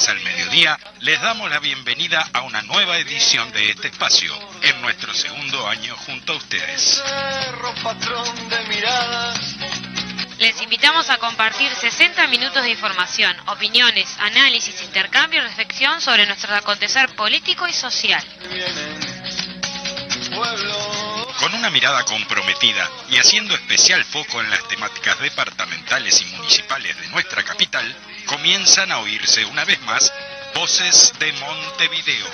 martes al mediodía, les damos la bienvenida a una nueva edición de este espacio, en nuestro segundo año junto a ustedes. Les invitamos a compartir 60 minutos de información, opiniones, análisis, intercambio y reflexión sobre nuestro acontecer político y social. Con una mirada comprometida y haciendo especial foco en las temáticas departamentales y municipales de nuestra capital, comienzan a oírse una vez más voces de Montevideo.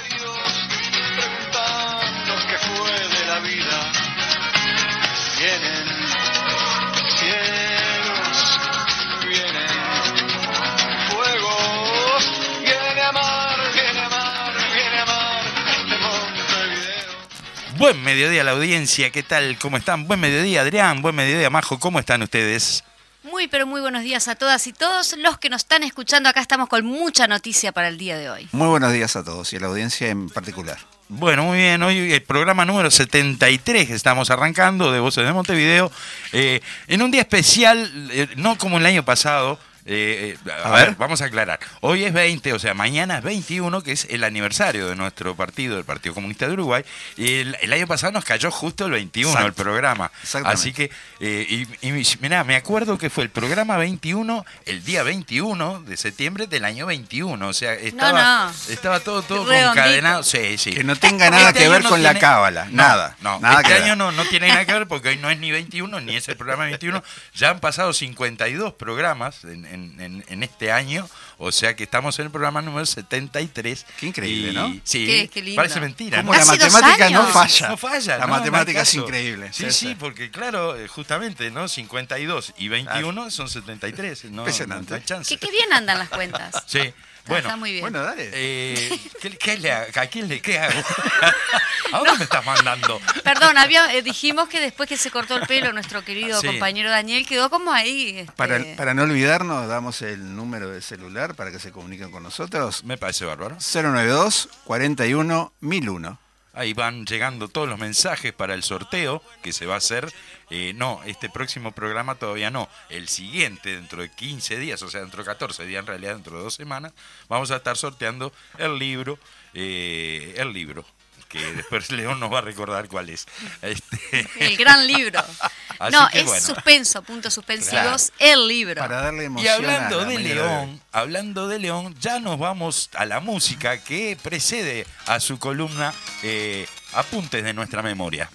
Buen mediodía a la audiencia, ¿qué tal? ¿Cómo están? Buen mediodía, Adrián. Buen mediodía, Majo. ¿Cómo están ustedes? Muy, pero muy buenos días a todas y todos los que nos están escuchando. Acá estamos con mucha noticia para el día de hoy. Muy buenos días a todos y a la audiencia en particular. Bueno, muy bien. Hoy el programa número 73 que estamos arrancando de Voces de Montevideo. eh, en un día especial, eh, no como el año pasado. Eh, eh, a, A ver, ver. vamos a aclarar. Hoy es 20, o sea, mañana es 21, que es el aniversario de nuestro partido, el Partido Comunista de Uruguay. Y el, el año pasado nos cayó justo el 21 el programa. Exactamente. Así que, eh, y, y mirá, me acuerdo que fue el programa 21, el día 21 de septiembre del año 21. O sea, estaba, no. estaba todo, todo Redondito. concadenado. Sí, sí. Que no tenga nada Este que ver no con la cábala, No, nada. No, nada este que año no, no tiene nada que ver porque hoy no es ni 21 ni es el programa 21. Ya han pasado 52 programas en, en- en- en este año, o sea que estamos en el programa número 73. Qué increíble, Y- ¿no? Sí, Qué- qué lindo. parece mentira. Como ¿no? la matemática no falla. No falla. La no, matemática es increíble. Sí, sí, porque claro, eh, justamente, ¿no? 52 y 21 son 73. No, Impresionante. no hay chance. Que qué bien andan las cuentas. Sí. Bueno, Está muy bien. Bueno, dale. eh, ¿qué, qué le ¿a quién le qué hago? ¿A dónde me estás mandando? Perdón, había, eh, dijimos que después que se cortó el pelo nuestro querido Sí. compañero Daniel quedó como ahí. este, Para, para no olvidarnos, damos el número de celular para que se comuniquen con nosotros. Me parece bárbaro. 092 41 1001. Ahí van llegando todos los mensajes para el sorteo que se va a hacer. Eh, no, este próximo programa todavía no. El siguiente, dentro de 15 días, o sea, dentro de 14 días, en realidad dentro de dos semanas, vamos a estar sorteando el libro. eh, el libro. Que después León nos va a recordar cuál es. Este, El gran libro. Así no, que es bueno. suspenso, puntos suspensivos, el libro. Para darle Y emoción. hablando a la de. León, hablando de León, ya nos vamos a la música que precede a su columna eh, Apuntes de nuestra memoria.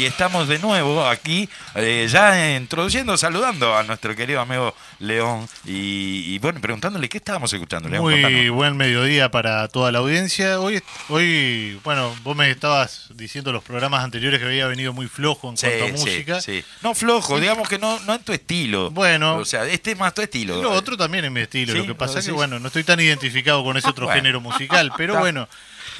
Y estamos de nuevo aquí, eh, ya introduciendo, saludando a nuestro querido amigo León y, y, bueno, preguntándole qué estábamos escuchando, León. Muy contanos. buen mediodía para toda la audiencia. Hoy, hoy, bueno, vos me estabas diciendo los programas anteriores que había venido muy flojo en Sí, cuanto a sí, música. sí. No flojo, digamos que no, no en tu estilo. Bueno. O sea, este es más tu estilo. Lo otro también es mi estilo. Lo que ¿lo pasa es que, bueno, no estoy tan identificado con ese Ah, otro bueno. género musical. Pero bueno,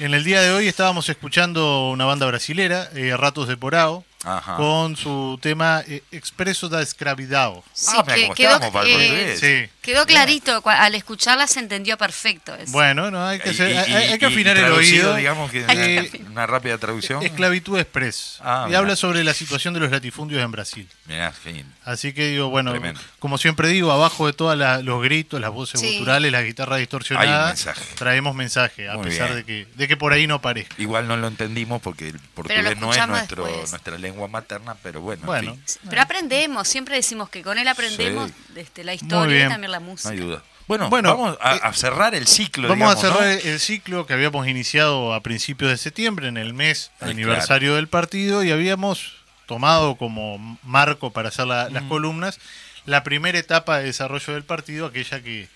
en el día de hoy estábamos escuchando una banda brasilera, eh, Ratos de Porao. Ajá. con su tema eh, Expreso da Escravidao. Sí, Ah, que- quedó, estamos para el eh. Sí. quedó clarito, al escucharla se entendió perfecto. eso. Bueno, no, hay que, hacer- y- hay, hay que afinar y el oído. digamos que Eh, una rápida traducción. Esclavitud Express. Ah, y habla sobre la situación de los latifundios en Brasil. Mirá, Así que digo, bueno, Tremendo. como siempre digo, abajo de todos los gritos, las voces Sí. guturales, las guitarras distorsionadas, mensaje. traemos mensaje, a Muy pesar bien. de que, de que por ahí no parezca. Igual no lo entendimos porque el portugués no es escuchamos nuestro, después. nuestra lengua materna, pero bueno, en Bueno, fin, Pero aprendemos, siempre decimos que con él aprendemos Sí. este, la historia y también la no música. hay duda. Bueno, Bueno, vamos a, eh, a cerrar el ciclo. Vamos a cerrar ¿no? el ciclo que habíamos iniciado a principios de septiembre, en el mes Ay, aniversario del partido, y habíamos tomado como marco para hacer la- Mm. las columnas la primera etapa de desarrollo del partido, aquella que,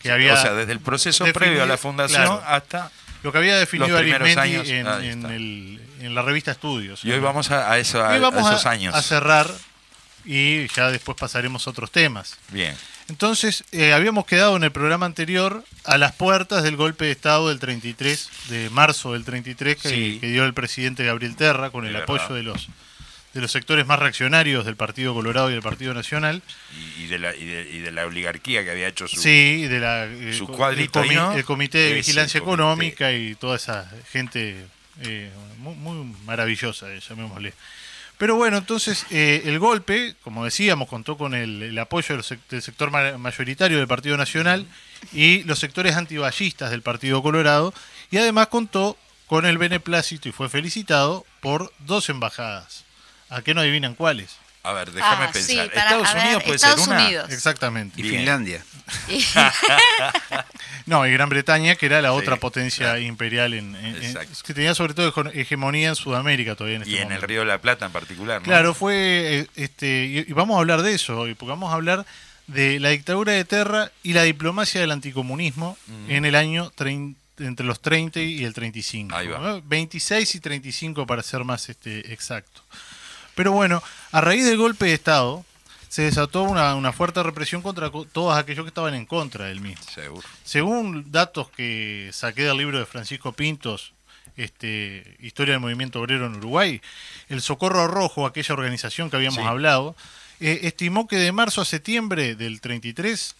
que había... O sea, desde el proceso definido- previo a la fundación claro. hasta... Lo que había definido Arismendi en, ahí en está. el- en la revista Estudios. Y hoy vamos a, a eso, a, Hoy vamos a esos años. a cerrar y ya después pasaremos a otros temas. Bien. Entonces, eh, habíamos quedado en el programa anterior a las puertas del golpe de Estado del 33, de marzo del 33, que, Sí. que dio el presidente Gabriel Terra con el apoyo de los, de los sectores más reaccionarios del Partido Colorado y del Partido Nacional. Y, y de la, y, de, y de la oligarquía que había hecho su... Sí, de la, eh, su cuadrito el, ¿no? el Comité de Ese Vigilancia comité. Económica y toda esa gente eh, muy, muy maravillosa, eh, llamémosle. Pero bueno, entonces eh, el golpe, como decíamos, contó con el, el apoyo de los sec- del sector ma- mayoritario del Partido Nacional y los sectores antiballistas del Partido Colorado, y además contó con el beneplácito y fue felicitado por dos embajadas. ¿A qué no adivinan cuáles? A ver, déjame Ah, sí, pensar. para- Estados a ver, Unidos puede Estados ser una... Unidos. Exactamente. Y Bien. Finlandia. No, y Gran Bretaña, que era la otra potencia claro. imperial en, en- en- Exacto. que tenía sobre todo hegemonía en Sudamérica todavía en este Y en el. Río de la Plata en particular, ¿no? Claro, fue eh, este y, y vamos a hablar de eso hoy, porque vamos a hablar de la dictadura de Terra y la diplomacia del anticomunismo en el año entre los 30 y el 35. Ahí va. ¿no? 26 y 35 para ser más este exacto. Pero bueno, a raíz del golpe de Estado se desató una, una fuerte represión contra co- todos aquellos que estaban en contra del mismo. Seguro. Según datos que saqué del libro de Francisco Pintos, este, Historia del Movimiento Obrero en Uruguay, el Socorro Rojo, aquella organización que habíamos Sí. hablado, eh, estimó que de marzo a septiembre del 33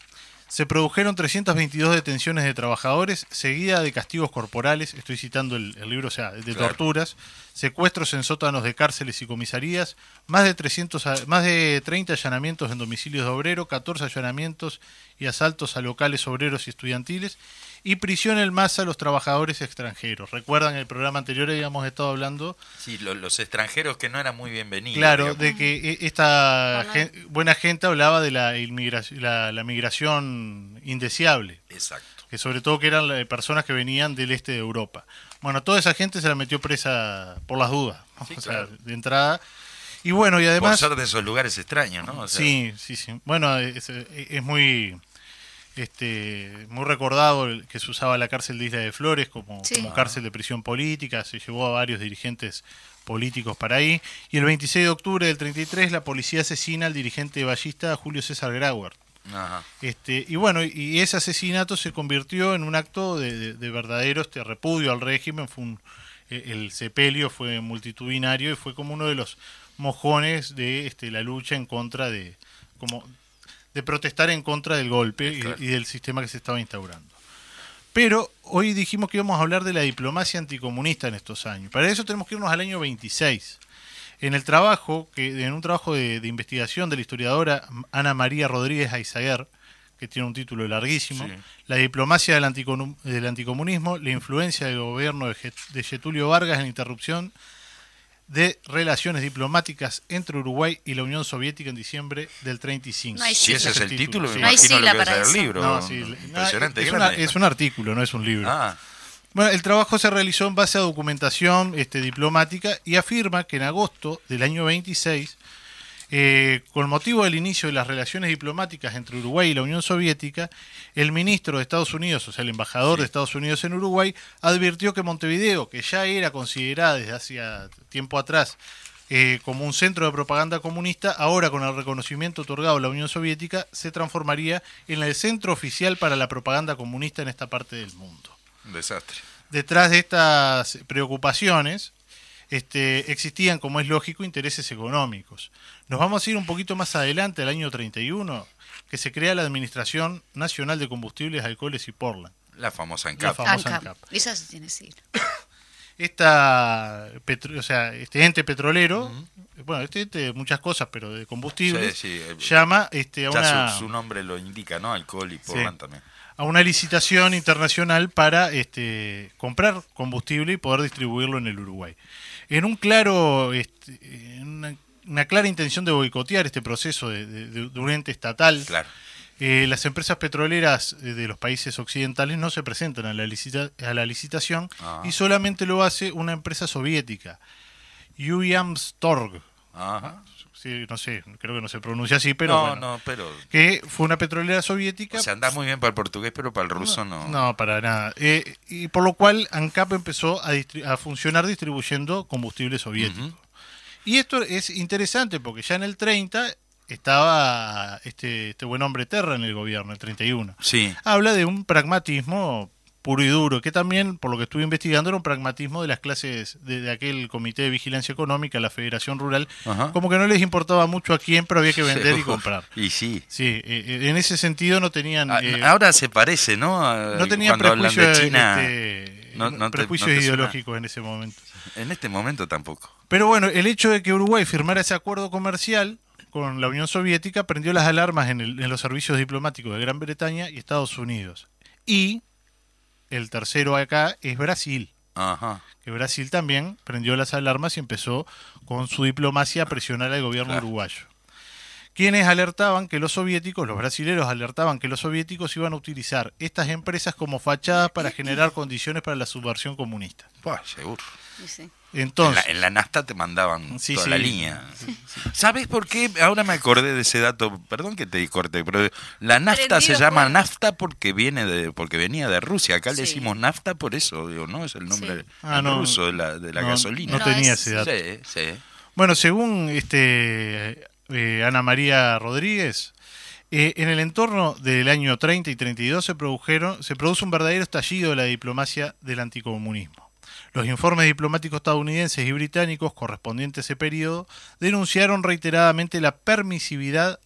se produjeron 322 detenciones de trabajadores, seguida de castigos corporales, estoy citando el, el libro, o sea, de Claro. torturas, secuestros en sótanos de cárceles y comisarías, más de 300 a- más de 30 allanamientos en domicilios de obrero, 14 allanamientos y asaltos a locales obreros y estudiantiles y prisión en masa a los trabajadores extranjeros. Recuerdan el programa anterior habíamos estado hablando Sí, lo- los extranjeros que no eran muy bienvenidos. Claro, digamos. de que eh, esta gen- buena gente hablaba de la, inmigración, la, la migración indeseable, Exacto. que sobre todo que eran eh, personas que venían del este de Europa. Bueno, toda esa gente se la metió presa por las dudas, ¿no? Sí, o sea, claro. de entrada. Y bueno, y Por además... ser de esos lugares extraños, ¿no? O sea, Sí, sí, sí. Bueno, es, es muy este muy recordado el que se usaba la cárcel de Isla de Flores como, Sí. como cárcel de prisión política, se llevó a varios dirigentes políticos para ahí. Y el 26 de octubre del 33 la policía asesina al dirigente ballista Julio César Grauer. Ajá. Este, y bueno, y ese asesinato se convirtió en un acto de, de- de verdadero este, repudio al régimen. Fue un- eh, el sepelio fue multitudinario y fue como uno de los mojones de este, la lucha en contra de, como, de protestar en contra del golpe y- Claro. y, del sistema que se estaba instaurando. Pero hoy dijimos que íbamos a hablar de la diplomacia anticomunista en estos años. Para eso tenemos que irnos al año 26. En el trabajo, que en un trabajo de, de investigación de la historiadora Ana María Rodríguez Aizaguer, que tiene un título larguísimo, Sí. La diplomacia del, anticomunismo, la influencia del gobierno de Getulio Vargas en la interrupción de relaciones diplomáticas entre Uruguay y la Unión Soviética en diciembre del 35. No hay Si ese es el título, me No lo sigla que ser el eso. libro. No, sí, Impresionante, es, una- es un artículo, no es un libro. Ah, Bueno, el trabajo se realizó en base a documentación este, diplomática y afirma que en agosto del año 26, eh, con motivo del inicio de las relaciones diplomáticas entre Uruguay y la Unión Soviética, el ministro de Estados Unidos, o sea, el embajador de Estados Unidos en Uruguay, advirtió que Montevideo, que ya era considerada desde hacía tiempo atrás eh, como un centro de propaganda comunista, ahora con el reconocimiento otorgado a la Unión Soviética, se transformaría en el centro oficial para la propaganda comunista en esta parte del mundo un desastre. detrás de estas preocupaciones este, existían, como es lógico, intereses económicos. Nos vamos a ir un poquito más adelante, al año 31, que se crea la Administración Nacional de Combustibles, Alcoholes y Portland. La famosa La ANCAP. famosa ANCAP. ANCAP. Esa sí tiene sí. Esta, petro- o sea, este ente petrolero, bueno, este ente, muchas cosas, pero de combustibles, Sí, sí, eh, llama este, a Ya una... su, su nombre lo indica, ¿no? Alcohol y Portland también. a una licitación internacional para este, comprar combustible y poder distribuirlo en el Uruguay. En un claro, este, en una, una clara intención de boicotear este proceso de, de- de- de un ente estatal, Claro. eh, las empresas petroleras eh, de los países occidentales no se presentan a la, licita- a la licitación Ah. y solamente lo hace una empresa soviética, Uyamstorg. Ajá. Sí, no sé, creo que no se pronuncia así, pero no, bueno, no, pero. que fue una petrolera soviética. O sea, andás muy bien para el portugués, pero para el ruso no. No, para nada. Eh, y por lo cual ANCAP empezó a, a funcionar distribuyendo combustible soviético. Y esto es interesante porque ya en el 30 estaba este, este buen hombre Terra en el gobierno, el 31. Sí. Habla de un pragmatismo puro y duro, que también, por lo que estuve investigando, era un pragmatismo de las clases de, de aquel Comité de Vigilancia Económica, la Federación Rural, Ajá. como que no les importaba mucho a quién, pero había que vender y comprar. Y sí. Sí, eh, eh, en ese sentido no tenían... Ah, eh, Ahora se parece, ¿no? A- no tenían prejuicios, de China. este, no- no te- prejuicios no ideológicos en ese momento. En este momento tampoco. Pero bueno, el hecho de que Uruguay firmara ese acuerdo comercial con la Unión Soviética prendió las alarmas en, el- en los servicios diplomáticos de Gran Bretaña y Estados Unidos. Y el tercero acá es Brasil, Ajá. que Brasil también prendió las alarmas y empezó con su diplomacia a presionar al gobierno Claro. uruguayo. Quienes alertaban que los soviéticos, los brasileros alertaban que los soviéticos iban a utilizar estas empresas como fachadas para generar condiciones para la subversión comunista. Buah, seguro. Sí, sí. En la, Entonces, en la nafta te mandaban Sí, toda sí. la línea. ¿Sabes por qué? Ahora me acordé de ese dato. Perdón que te corte, pero la nafta se llama nafta porque viene de porque venía de Rusia. Acá le decimos nafta por eso, digo, ¿no? Es el nombre Sí. Ah, no. ruso de la, de la no, gasolina. no tenía es- ese dato. Sí, sí. Bueno, según este eh, Ana María Rodríguez, eh, en el entorno del año 30 y 32 se produjeron se produce un verdadero estallido de la diplomacia del anticomunismo. Los informes diplomáticos estadounidenses y británicos correspondientes a ese periodo denunciaron reiteradamente la permisividad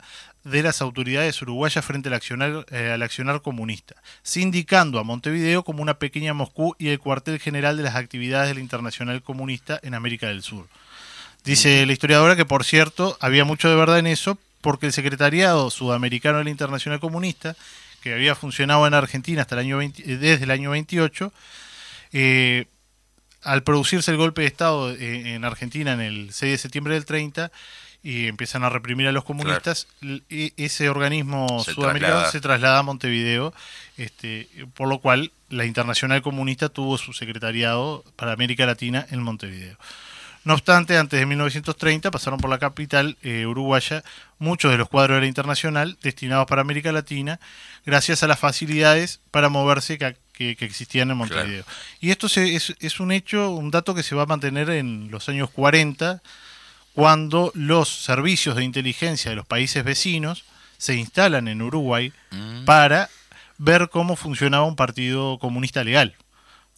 de las autoridades uruguayas frente al accionar, eh, al accionar comunista, sindicando a Montevideo como una pequeña Moscú y el cuartel general de las actividades de la Internacional Comunista en América del Sur. Dice la historiadora que, por cierto, había mucho de verdad en eso, porque el secretariado sudamericano de la Internacional Comunista, que había funcionado en Argentina hasta el año 20 desde el año 28, eh, al producirse el golpe de Estado eh, en Argentina en el 6 de septiembre del 30 y empiezan a reprimir a los comunistas, e- ese organismo Se sudamericano traslada. se traslada a Montevideo, este, por lo cual la Internacional Comunista tuvo su secretariado para América Latina en Montevideo. No obstante, antes de 1930 pasaron por la capital eh, uruguaya muchos de los cuadros de la Internacional destinados para América Latina, gracias a las facilidades para moverse que, que- que existían en Montevideo. Y esto se- es, es un hecho, un dato que se va a mantener en los años 40, cuando los servicios de inteligencia de los países vecinos se instalan en Uruguay Mm. para ver cómo funcionaba un partido comunista legal.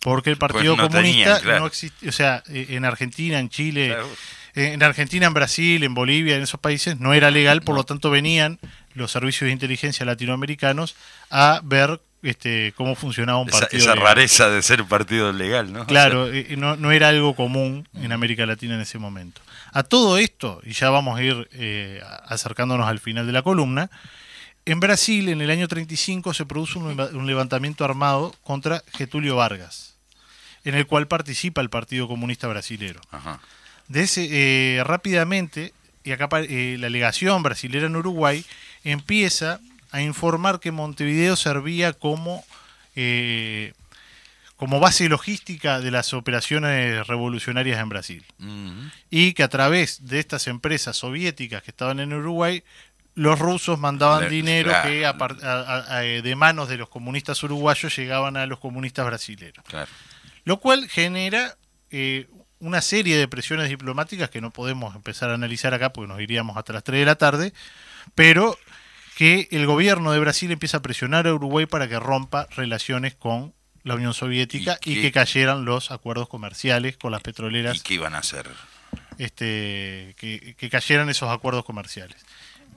Porque el Partido Pues no Comunista claro. no existía, o sea, eh, en Argentina, en Chile, Claro. eh, en Argentina, en Brasil, en Bolivia, en esos países no era legal, por lo tanto venían los servicios de inteligencia latinoamericanos a ver este, cómo funcionaba un partido esa legal. rareza de ser partido legal, ¿no? O Claro, eh, no, no era algo común en América Latina en ese momento. A todo esto, y ya vamos a ir eh, acercándonos al final de la columna, en Brasil en el año 35 se produce un, leva- un levantamiento armado contra Getulio Vargas, en el cual participa el Partido Comunista Brasilero. ajá. De ese, eh, rápidamente, y acá eh, la legación brasilera en Uruguay empieza a informar que Montevideo servía como, eh, como base logística de las operaciones revolucionarias en Brasil. Y que a través de estas empresas soviéticas que estaban en Uruguay, los rusos mandaban Le- dinero claro. que a- a- a- de manos de los comunistas uruguayos llegaban a los comunistas brasileños Claro. lo cual genera eh, una serie de presiones diplomáticas que no podemos empezar a analizar acá porque nos iríamos hasta las 3 de la tarde, pero que el gobierno de Brasil empieza a presionar a Uruguay para que rompa relaciones con la Unión Soviética ¿Y que cayeran los acuerdos comerciales con las petroleras ¿Y qué iban a hacer? este, que, que cayeran esos acuerdos comerciales.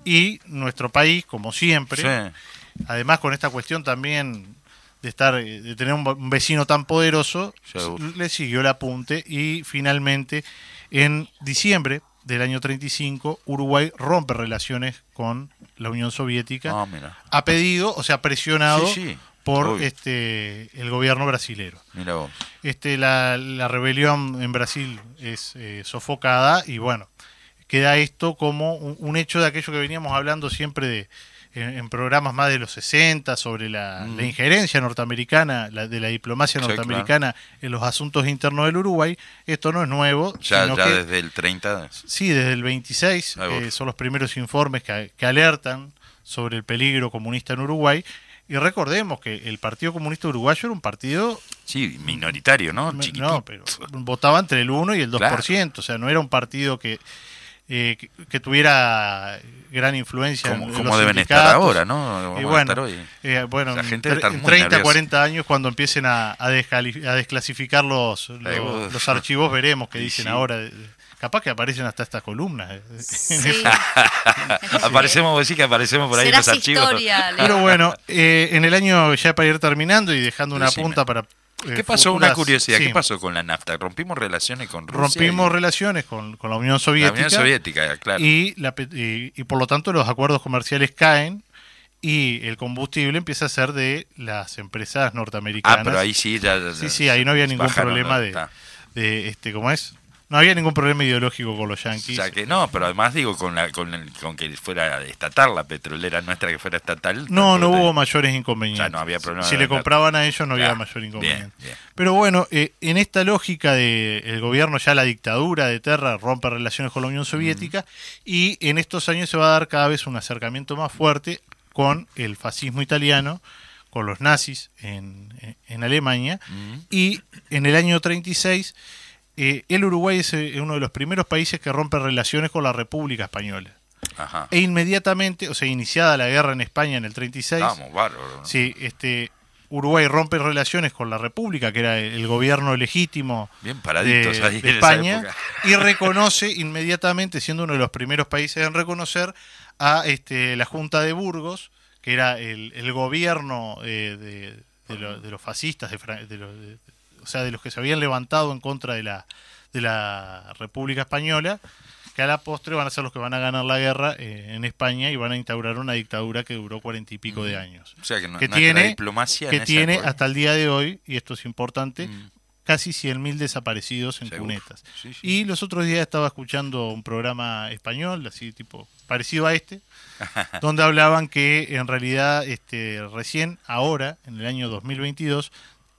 Y nuestro país, como siempre, Sí. además con esta cuestión también de estar eh, de tener un, un vecino tan poderoso, Seguro. le siguió el apunte y finalmente en diciembre del año 35 Uruguay rompe relaciones con la Unión Soviética Ah, mira. a pedido, o sea, presionado Sí, sí, por obvio. este el gobierno brasilero. Mira vos. Este, la, la rebelión en Brasil es eh, sofocada y bueno, queda esto como un, un hecho de aquello que veníamos hablando siempre de, en, en programas más de los 60 sobre la, Mm. la injerencia norteamericana, la, de la diplomacia Sí, norteamericana en los asuntos internos del Uruguay. Esto no es nuevo, Ya, sino ya que- desde el 30. Sí, desde el 26 Ahí voy. eh, son los primeros informes que, que alertan sobre el peligro comunista en Uruguay. Y recordemos que el Partido Comunista Uruguayo era un partido Sí, minoritario, ¿no? Chiquitito. No, pero votaba entre el 1 y el 2%, Claro. o sea, no era un partido que, eh, que, que tuviera gran influencia Como, en, como los deben estar sindicatos. ahora, ¿no? Vamos Y bueno, estar hoy. eh, bueno, La gente en está tre- en muy 30, nerviosa. 40 años, cuando empiecen a, a, a desclasificar los, los, los archivos, veremos qué dicen sí. ahora. Capaz que aparecen hasta estas columnas. eh. Sí. Aparecemos, vos decís que aparecemos por ahí en los archivos. historia. Pero bueno, eh, en el año ya para ir terminando y dejando una Decime. punta para... eh, ¿Qué pasó? Una curiosidad. sí. ¿Qué pasó con la nafta? ¿Rompimos relaciones con Rusia? Rompimos y- relaciones con, con la Unión La Soviética. Unión Soviética, claro. y, la y, y por lo tanto los acuerdos comerciales caen y el combustible empieza a ser de las empresas norteamericanas. ah, pero ahí sí, ya. ya- sí, sí, ahí no había ningún bajaron, problema de, de, este, ¿cómo es? No había ningún problema ideológico con los O yanquis. sea que no, pero además digo con, la, con, el- con que fuera estatal la petrolera nuestra que fuera estatal. no, no hubo mayores inconvenientes. Ya no había problema Si de le compraban a ellos no había Claro, mayor inconveniente. bien. Pero bueno, eh, en esta lógica de el gobierno, ya la dictadura de Terra rompe relaciones con la Unión Soviética y en estos años se va a dar cada vez un acercamiento más fuerte con el fascismo italiano, con los nazis en, en Alemania y en el año 36 eh, el Uruguay es eh, uno de los primeros países que rompe relaciones con la República Española. Ajá. E inmediatamente, o sea, iniciada la guerra en España en el 36, Vamos, bárbaro. Sí, este, Uruguay rompe relaciones con la República, que era el gobierno legítimo Bien de, ahí España, y reconoce inmediatamente, siendo uno de los primeros países en reconocer, a este, la Junta de Burgos, que era el, el gobierno eh, de, de lo- de los fascistas, de, Fra- de los- de- o sea, de los que se habían levantado en contra de la, de la República Española, que a la postre van a ser los que van a ganar la guerra eh, en España y van a instaurar una dictadura que duró cuarenta y pico de años O sea que, no, que nuestra tiene, diplomacia que tiene época- hasta el día de hoy, y esto es importante, Mm. casi 100.000 desaparecidos en Seguro. cunetas. Sí, sí. Y los otros días estaba escuchando un programa español, así tipo parecido a este, donde hablaban que en realidad este, recién ahora, en el año 2022,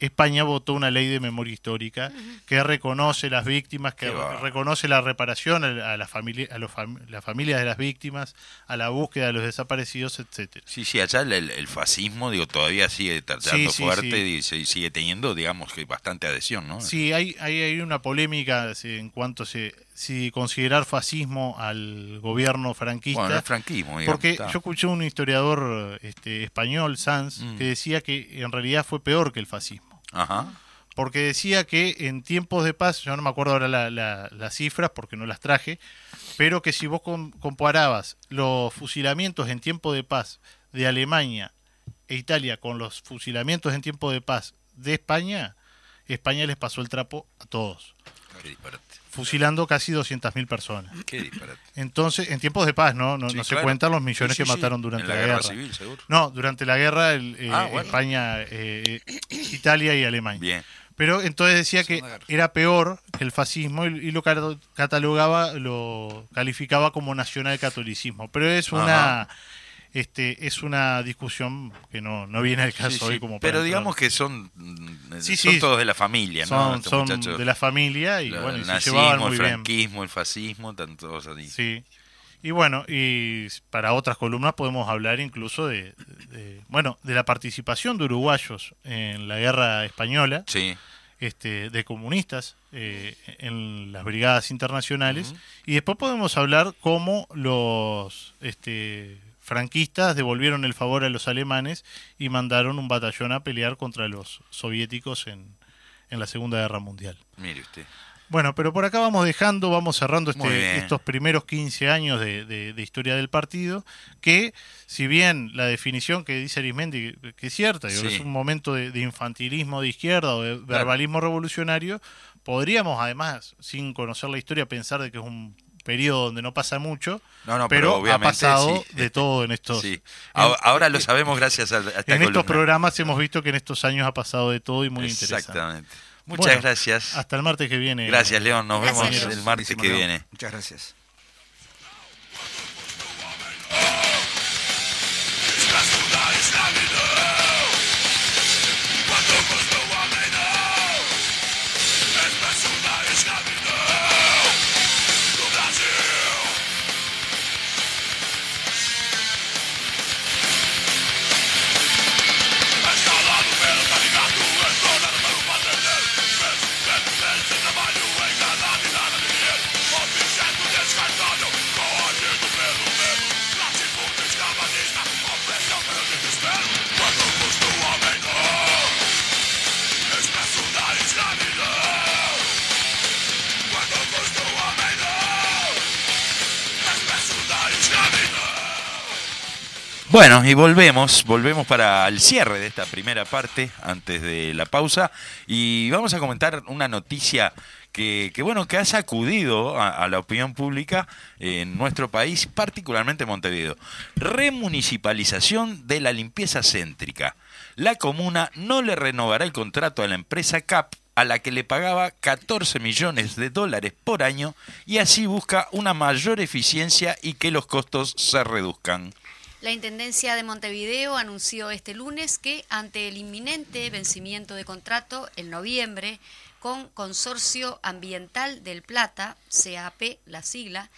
España votó una ley de memoria histórica que reconoce las víctimas, que reconoce la reparación a la familia, a los fam- las familias de las víctimas, a la búsqueda de los desaparecidos, etcétera. Sí, sí, allá el, fascismo, digo, todavía sigue tratando Sí, sí, fuerte sí. y sigue teniendo, digamos, que bastante adhesión, ¿no? Sí, hay, hay, hay una polémica en cuanto se si considerar fascismo al gobierno franquista. Bueno, el franquismo, digamos. porque está. yo escuché un historiador este, español, Sanz, Mm. que decía que en realidad fue peor que el fascismo. Ajá. Porque decía que en tiempos de paz, yo no me acuerdo ahora la- la- las cifras porque no las traje, pero que si vos com- comparabas los fusilamientos en tiempo de paz de Alemania e Italia con los fusilamientos en tiempo de paz de España, España les pasó el trapo a todos, Qué disparate. Fusilando casi 200.000 personas. Qué disparate. Entonces, en tiempos de paz, ¿no? No, Sí, no se cuentan los millones Sí, sí, que mataron durante En la, la guerra. guerra civil, seguro. No, durante la guerra el, eh, Ah, bueno. España, eh, Italia y Alemania. Bien. Pero entonces decía que era peor que el fascismo y, y lo cat- catalogaba, lo calificaba como nacional catolicismo. Pero es una Ajá. Este es una discusión que no, no viene al caso Sí, hoy sí. como para Pero entrar. digamos que son, mm, Sí, son sí. todos de la familia, ¿no? son, Estos son muchachos. de la familia y bueno, y el se nazismo, llevaban muy el bien. franquismo, el fascismo, tanto. Sí. Y bueno, y para otras columnas podemos hablar incluso de, de- bueno, de la participación de uruguayos en la guerra española, Sí. este, de comunistas eh, en las brigadas internacionales, y después podemos hablar cómo los, este, franquistas devolvieron el favor a los alemanes y mandaron un batallón a pelear contra los soviéticos en, en la Segunda Guerra Mundial. Mire usted. Bueno, pero por acá vamos dejando, vamos cerrando este, estos primeros 15 años de, de- de historia del partido, que si bien la definición que dice Arismendi, que, es cierta, Sí. es un momento de, de infantilismo de izquierda o de verbalismo revolucionario, podríamos además, sin conocer la historia, pensar de que es un periodo donde no pasa mucho, No, no, pero pero, ha pasado sí. de todo en estos... Sí. en- Ahora, ahora lo sabemos gracias a, a esta en estos programas hemos visto que en estos años ha pasado de todo y muy interesante. Exactamente. Muchas Bueno, gracias. Hasta el martes que viene. Gracias, León. Nos Gracias, vemos el martes que León. viene. Muchas gracias. Bueno, y volvemos, volvemos para el cierre de esta primera parte, antes de la pausa, y vamos a comentar una noticia que, que, bueno, que ha sacudido a, a la opinión pública en nuestro país, particularmente en Montevideo. Remunicipalización de la limpieza céntrica. La comuna no le renovará el contrato a la empresa CAP a la que le pagaba 14 millones de dólares por año y así busca una mayor eficiencia y que los costos se reduzcan. La Intendencia de Montevideo anunció este lunes que ante el inminente vencimiento de contrato en noviembre con Consorcio Ambiental del Plata, CAP, la sigla,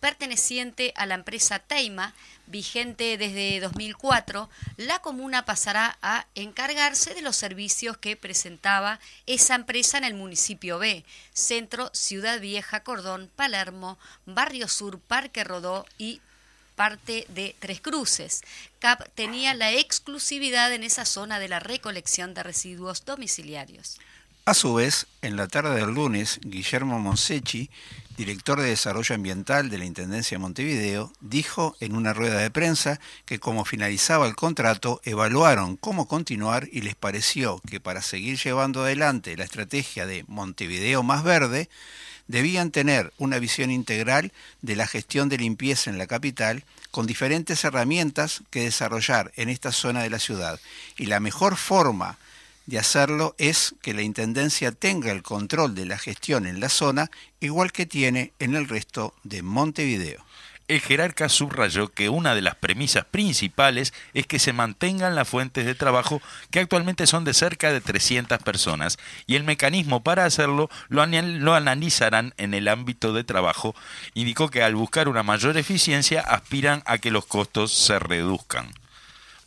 perteneciente a la empresa Teima, vigente desde 2004, la comuna pasará a encargarse de los servicios que presentaba esa empresa en el municipio B, Centro, Ciudad Vieja, Cordón, Palermo, Barrio Sur, Parque Rodó y parte de Tres Cruces. CAP tenía la exclusividad en esa zona de la recolección de residuos domiciliarios. A su vez, en la tarde del lunes, Guillermo Monsechi, director de Desarrollo Ambiental de la Intendencia de Montevideo, dijo en una rueda de prensa que como finalizaba el contrato, evaluaron cómo continuar y les pareció que para seguir llevando adelante la estrategia de Montevideo más verde, debían tener una visión integral de la gestión de limpieza en la capital con diferentes herramientas que desarrollar en esta zona de la ciudad. Y la mejor forma de hacerlo es que la Intendencia tenga el control de la gestión en la zona, igual que tiene en el resto de Montevideo. El jerarca subrayó que una de las premisas principales es que se mantengan las fuentes de trabajo que actualmente son de cerca de 300 personas y el mecanismo para hacerlo lo, lo analizarán en el ámbito de trabajo. Indicó que al buscar una mayor eficiencia aspiran a que los costos se reduzcan.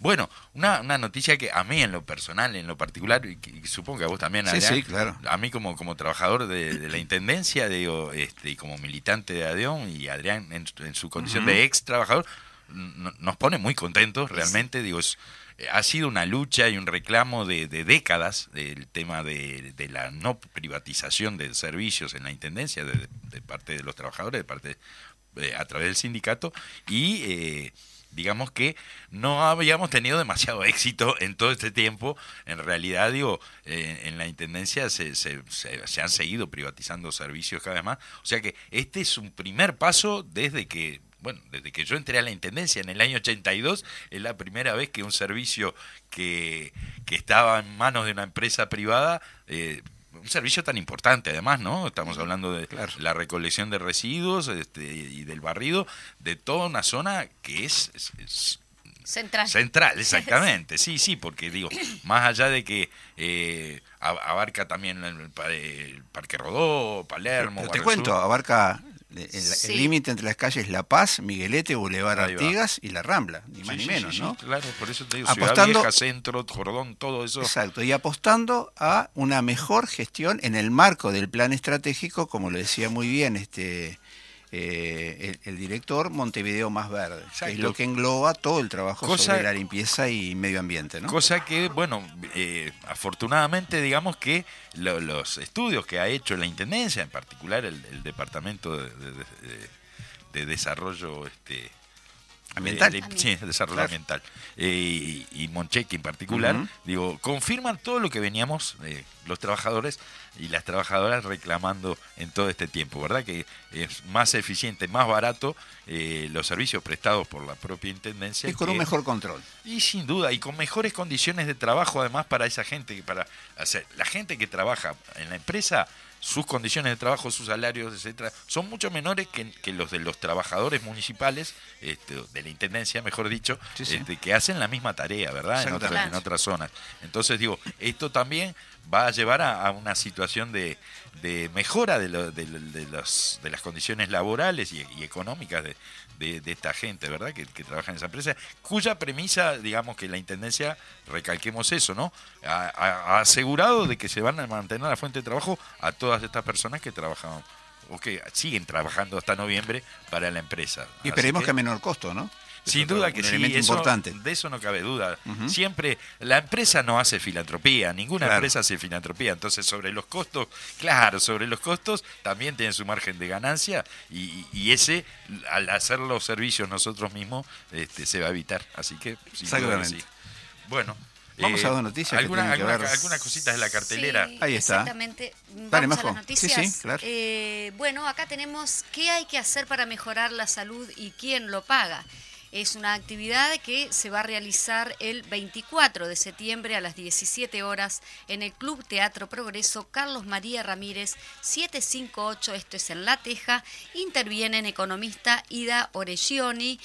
Bueno, una, una noticia que a mí en lo personal, en lo particular, y, supongo que a vos también, Sí, Adrián, sí, claro. a mí como, como trabajador de, de la Intendencia, digo, este, y como militante de ADEON, y Adrián en, su- en su condición de ex trabajador, nos pone muy contentos, realmente, digo, es- eh, ha sido una lucha y un reclamo de, de décadas del tema de, de la no privatización de servicios en la Intendencia, de, de parte de los trabajadores, de parte eh, a través del sindicato, y... eh, digamos que no habíamos tenido demasiado éxito en todo este tiempo. En realidad, digo, en la Intendencia se- se han seguido privatizando servicios cada vez más. O sea que este es un primer paso desde que, bueno, desde que yo entré a la Intendencia en el año 82, es la primera vez que un servicio que, que estaba en manos de una empresa privada... eh, un servicio tan importante además, ¿no? Estamos hablando de Claro. la recolección de residuos este, y del barrido de toda una zona que es- es- es Central. Central, exactamente, sí, sí, porque digo, más allá de que eh, ab- abarca también el, pa- el Parque Rodó, Palermo, Pero te cuento, Sur. abarca el Sí. límite entre las calles La Paz, Miguelete, Boulevard. Artigas y La Rambla, ni Sí, más ni sí, menos, sí, ¿no? claro, por eso te digo, Ciudad Apostando- Vieja, Centro, Jordón, todo eso. Exacto, y apostando a una mejor gestión en el marco del plan estratégico, como lo decía muy bien este eh, el, el director Montevideo Más Verde, que es lo que engloba todo el trabajo Cosa- sobre la limpieza y medio ambiente. ¿no? Cosa que, bueno, eh, afortunadamente, digamos que lo- los estudios que ha hecho la Intendencia, en particular el, el Departamento de, de- de- de Desarrollo este, Ambiental. de- de- sí, desarrollo Claro. ambiental. eh, y, y Moncheque en particular, digo, confirman todo lo que veníamos eh, los trabajadores y las trabajadoras reclamando en todo este tiempo, ¿verdad? Que es más eficiente, más barato eh, los servicios prestados por la propia Intendencia. Y con que- un mejor control. y sin duda, y con mejores condiciones de trabajo además para esa gente, para sea, la gente que trabaja en la empresa, sus condiciones de trabajo, sus salarios, etcétera, son mucho menores que, que los de los trabajadores municipales, este, de la intendencia, mejor dicho, Sí, sí. este, que hacen la misma tarea, ¿verdad? En, otra- en Exactamente. otras zonas. Entonces digo, esto también va a llevar a, a una situación de, de mejora de, lo- de, lo- de los, de las condiciones laborales y, y económicas de, de- de esta gente, ¿verdad? Que, que trabaja en esa empresa, cuya premisa, digamos que la Intendencia, recalquemos eso, ¿no? Ha, asegurado de que se van a mantener la fuente de trabajo a todas estas personas que trabajan o que siguen trabajando hasta noviembre para la empresa. Y esperemos que, a menor costo, ¿no? Sin duda que sí, elemento eso- importante. de eso no cabe duda. Siempre la empresa no hace filantropía, ninguna Claro. empresa hace filantropía. Entonces, sobre los costos, claro, sobre los costos también tienen su margen de ganancia y, y ese, al hacer los servicios nosotros mismos, este, se va a evitar. Así que, sin duda que Exactamente. sí. Bueno. Vamos eh, a dos noticias alguna- alguna-. Algunas cositas de la cartelera. Sí, Ahí está. Exactamente. Dale, Vamos a Majo. las noticias. Sí, sí, claro. Eh, bueno, acá tenemos qué hay que hacer para mejorar la salud y quién lo paga. Es una actividad que se va a realizar el 24 de septiembre a las 17 horas en el Club Teatro Progreso Carlos María Ramírez 758, esto es en La Teja. Intervienen economista Ida Oregioni,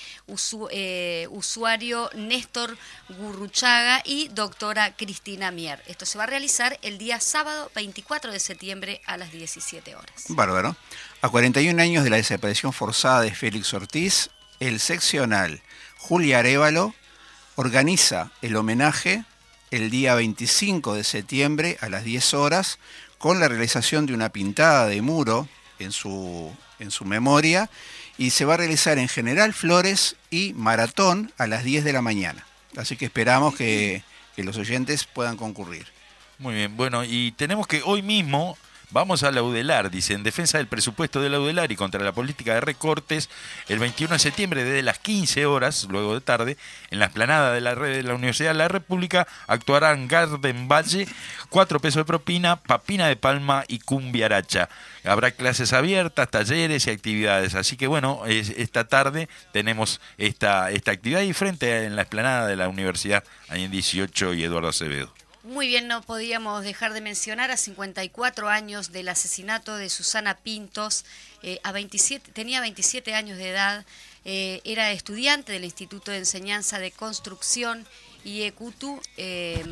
eh, usuario Néstor Gurruchaga y doctora Cristina Mier. Esto se va a realizar el día sábado 24 de septiembre a las 17 horas. Bárbaro. A 41 años de la desaparición forzada de Félix Ortiz, el seccional Julia Arevalo organiza el homenaje el día 25 de septiembre a las 10 horas con la realización de una pintada de muro en su, en su memoria y se va a realizar en General Flores y Maratón a las 10 de la mañana. Así que esperamos que, que los oyentes puedan concurrir. Muy bien, bueno, y tenemos que hoy mismo vamos a laudelar, dice, en defensa del presupuesto de laudelar y contra la política de recortes, el 21 de septiembre desde las 15 horas, luego de tarde, en la esplanada de la red de la Universidad de la República, actuarán Garden Valle, 4 pesos de propina, papina de palma y cumbiaracha. Habrá clases abiertas, talleres y actividades. Así que bueno, es- esta tarde tenemos esta, esta actividad y frente en la esplanada de la universidad, ahí en 18 y Eduardo Acevedo. Muy bien, no podíamos dejar de mencionar a 54 años del asesinato de Susana Pintos, eh, a 27, tenía 27 años de edad, eh, era estudiante del Instituto de Enseñanza de Construcción y ECUTU, eh,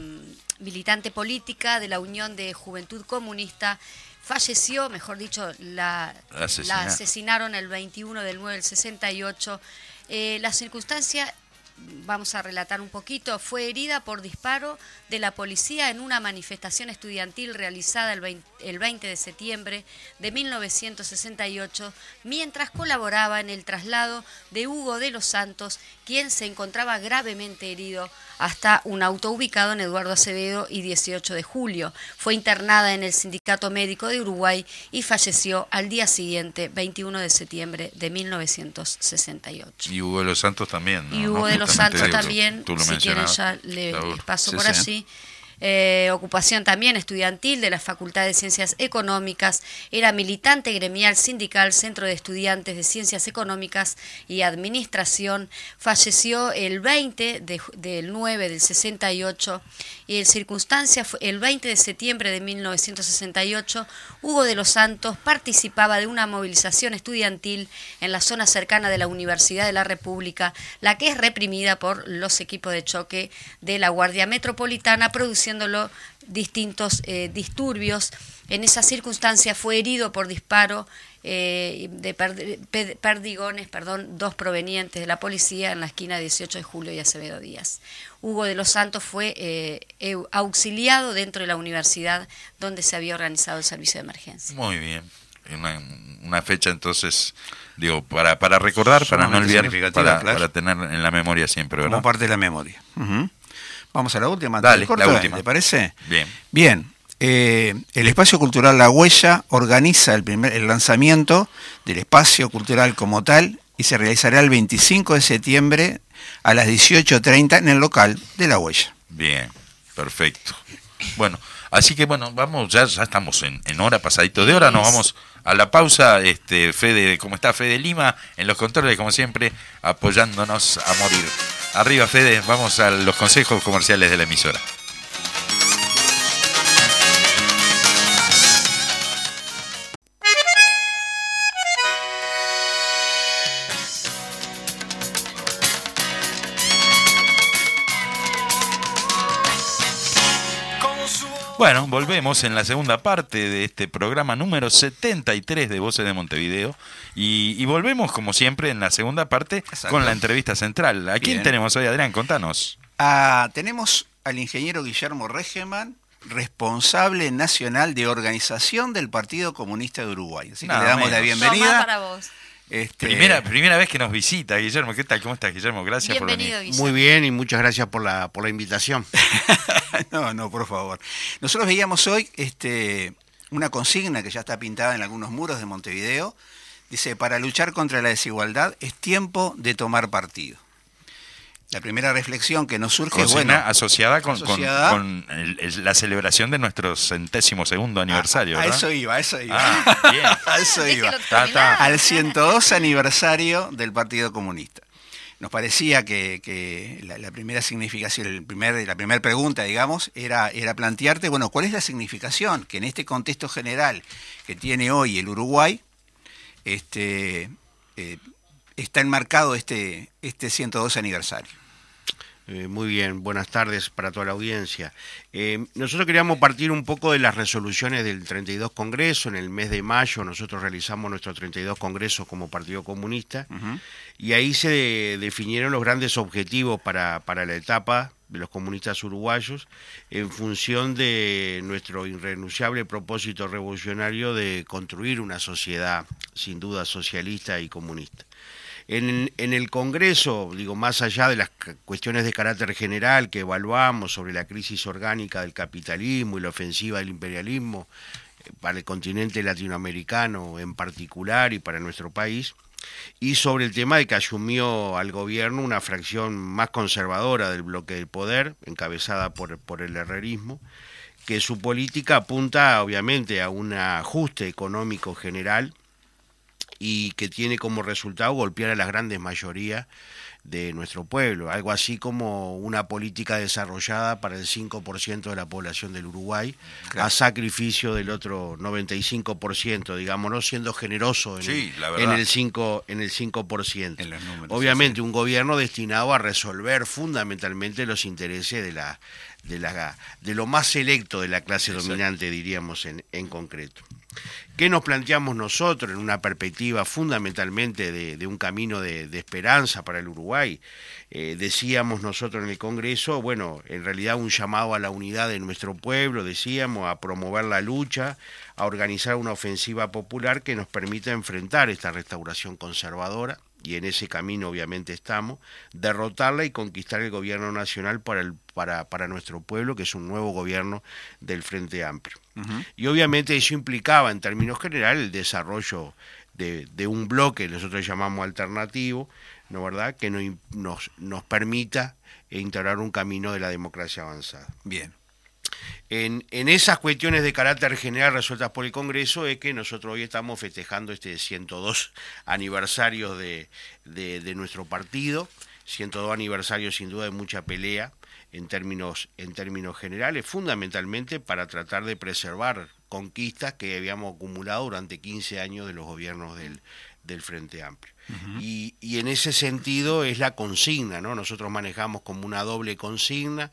militante política de la Unión de Juventud Comunista, falleció, mejor dicho, la, La asesinaron. la asesinaron el 21 del 9 del 68. Eh, la circunstancia vamos a relatar un poquito, fue herida por disparo de la policía en una manifestación estudiantil realizada el 20, el 20 de septiembre de 1968, mientras colaboraba en el traslado de Hugo de los Santos, quien se encontraba gravemente herido hasta un auto ubicado en Eduardo Acevedo y 18 de julio. Fue internada en el Sindicato Médico de Uruguay y falleció al día siguiente, 21 de septiembre de 1968. Y Hugo de los Santos también. ¿no? Y Hugo ¿No? de los Santos también, tú lo si quieren ya le- les paso Sí, por sí. allí. Eh, ocupación también estudiantil de la Facultad de Ciencias Económicas, era militante gremial sindical, Centro de Estudiantes de Ciencias Económicas y Administración, falleció el 20 de del 9 del 68 y en circunstancia el 20 de septiembre de 1968, Hugo de los Santos participaba de una movilización estudiantil en la zona cercana de la Universidad de la República, la que es reprimida por los equipos de choque de la Guardia Metropolitana, produciéndolo distintos eh, disturbios. En esa circunstancia fue herido por disparo eh, de per- pe- perdigones, perdón, dos provenientes de la policía en la esquina 18 de julio y Acevedo Díaz. Hugo de los Santos fue eh, auxiliado dentro de la universidad donde se había organizado el servicio de emergencia. Muy bien. una, una fecha entonces, digo, para, para recordar, para no olvidar, para, claro. para tener en la memoria siempre, ¿verdad? como parte de la memoria. Ujú. Vamos a la última. Dale, ¿Te corto? la última. ¿Te parece? Bien. Bien. eh, el Espacio Cultural La Huella organiza el, primer, el lanzamiento del espacio cultural como tal y se realizará el 25 de septiembre a las 18.30 en el local de La Huella. Bien, perfecto. Bueno, así que bueno, vamos, ya, ya estamos en, en hora, pasadito de hora, nos vamos a la pausa. Este, Fede, ¿cómo está Fede Lima? En los controles, como siempre, apoyándonos a morir. Arriba, Fede, vamos a los consejos comerciales de la emisora. Bueno, volvemos en la segunda parte de este programa número 73 de Voces de Montevideo y, y volvemos como siempre en la segunda parte Exacto. con la entrevista central. ¿A quién tenemos hoy, Adrián? Contanos. Ah, tenemos al ingeniero Guillermo Regeman, responsable nacional de organización del Partido Comunista de Uruguay. Así que Nada le damos la. Tomá bienvenida. para vos. Este, Primera, primera vez que nos visita, Guillermo. ¿Qué tal? ¿Cómo estás, Guillermo? Gracias Bienvenido, por venir. Guillermo. Muy bien y muchas gracias por la, por la invitación. no, no, por favor. Nosotros veíamos hoy este, una consigna que ya está pintada en algunos muros de Montevideo. Dice, para luchar contra la desigualdad es tiempo de tomar partido. La primera reflexión que nos surge es, bueno, asociada con, con- asociada. con el- el- la celebración de nuestro centésimo segundo aniversario, a, eso iba, a eso iba. Ah, bien. a eso iba. Ta, ta. Al 102 aniversario del Partido Comunista. Nos parecía que, que la, la primera significación, el primer, la primera pregunta, digamos, era, era plantearte, bueno, ¿cuál es la significación que en este contexto general que tiene hoy el Uruguay, este, eh, está enmarcado este, este 102 aniversario? Eh, muy bien, buenas tardes para toda la audiencia. Eh, nosotros queríamos partir un poco de las resoluciones del 32 Congreso. En el mes de mayo nosotros realizamos nuestro 32 Congreso como Partido Comunista y ahí se de- definieron los grandes objetivos para, para la etapa de los comunistas uruguayos en función de nuestro irrenunciable propósito revolucionario de construir una sociedad sin duda socialista y comunista. En, el Congreso, digo, más allá de las cuestiones de carácter general que evaluamos sobre la crisis orgánica del capitalismo y la ofensiva del imperialismo eh, para el continente latinoamericano en particular y para nuestro país, y sobre el tema de que asumió al gobierno una fracción más conservadora del bloque del poder, encabezada por, por el herrerismo, que su política apunta obviamente a un ajuste económico general y que tiene como resultado golpear a las grandes mayorías de nuestro pueblo, algo así como una política desarrollada para el 5% de la población del Uruguay, Claro. a sacrificio del otro 95%, digamos, no siendo generoso en, Sí, el, en el 5%. En el 5%. En números, Obviamente un gobierno destinado a resolver fundamentalmente los intereses de la de la de lo más selecto de la clase Exacto. dominante diríamos en, en concreto. ¿Qué nos planteamos nosotros en una perspectiva fundamentalmente de, de un camino de, de esperanza para el Uruguay? Eh, decíamos nosotros en el Congreso, bueno, en realidad un llamado a la unidad de nuestro pueblo, decíamos, a promover la lucha, a organizar una ofensiva popular que nos permita enfrentar esta restauración conservadora, y en ese camino obviamente estamos, derrotarla y conquistar el gobierno nacional para, el, para, para nuestro pueblo, que es un nuevo gobierno del Frente Amplio. Y obviamente eso implicaba en términos generales el desarrollo de, de un bloque, nosotros llamamos alternativo, ¿no verdad?, que no- nos, nos permita integrar un camino de la democracia avanzada. Bien. En, en esas cuestiones de carácter general resueltas por el Congreso es que nosotros hoy estamos festejando este 102 aniversario de, de- de nuestro partido, 102 aniversario sin duda de mucha pelea en términos, en términos generales, fundamentalmente para tratar de preservar conquistas que habíamos acumulado durante 15 años de los gobiernos del, del Frente Amplio. y, y en ese sentido es la consigna, ¿no? Nosotros manejamos como una doble consigna,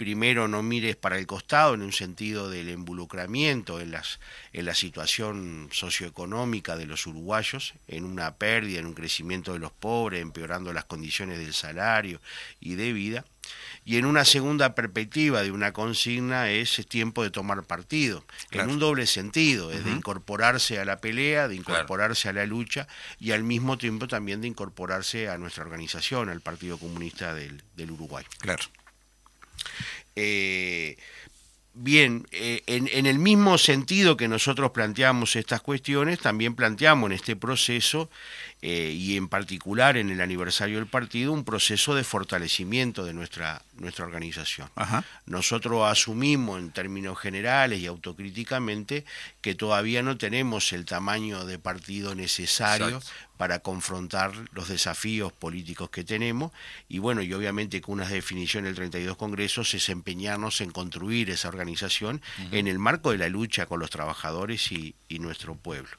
primero no mires para el costado en un sentido del involucramiento en, las, en la situación socioeconómica de los uruguayos, en una pérdida, en un crecimiento de los pobres, empeorando las condiciones del salario y de vida. Y en una segunda perspectiva de una consigna es, es tiempo de tomar partido, Claro. en un doble sentido, es de incorporarse a la pelea, de Claro. incorporarse a la lucha y al mismo tiempo también de incorporarse a nuestra organización, al Partido Comunista del, del Uruguay. Claro. Eh, bien, eh, en, en el mismo sentido que nosotros planteamos estas cuestiones, también planteamos en este proceso, eh, y en particular en el aniversario del partido, un proceso de fortalecimiento de nuestra, nuestra organización. Ajá. Nosotros asumimos en términos generales y autocríticamente que todavía no tenemos el tamaño de partido necesario Exacto. para confrontar los desafíos políticos que tenemos y bueno, y obviamente con unas definiciones del 32 Congresos es empeñarnos en construir esa organización en el marco de la lucha con los trabajadores y, y nuestro pueblo.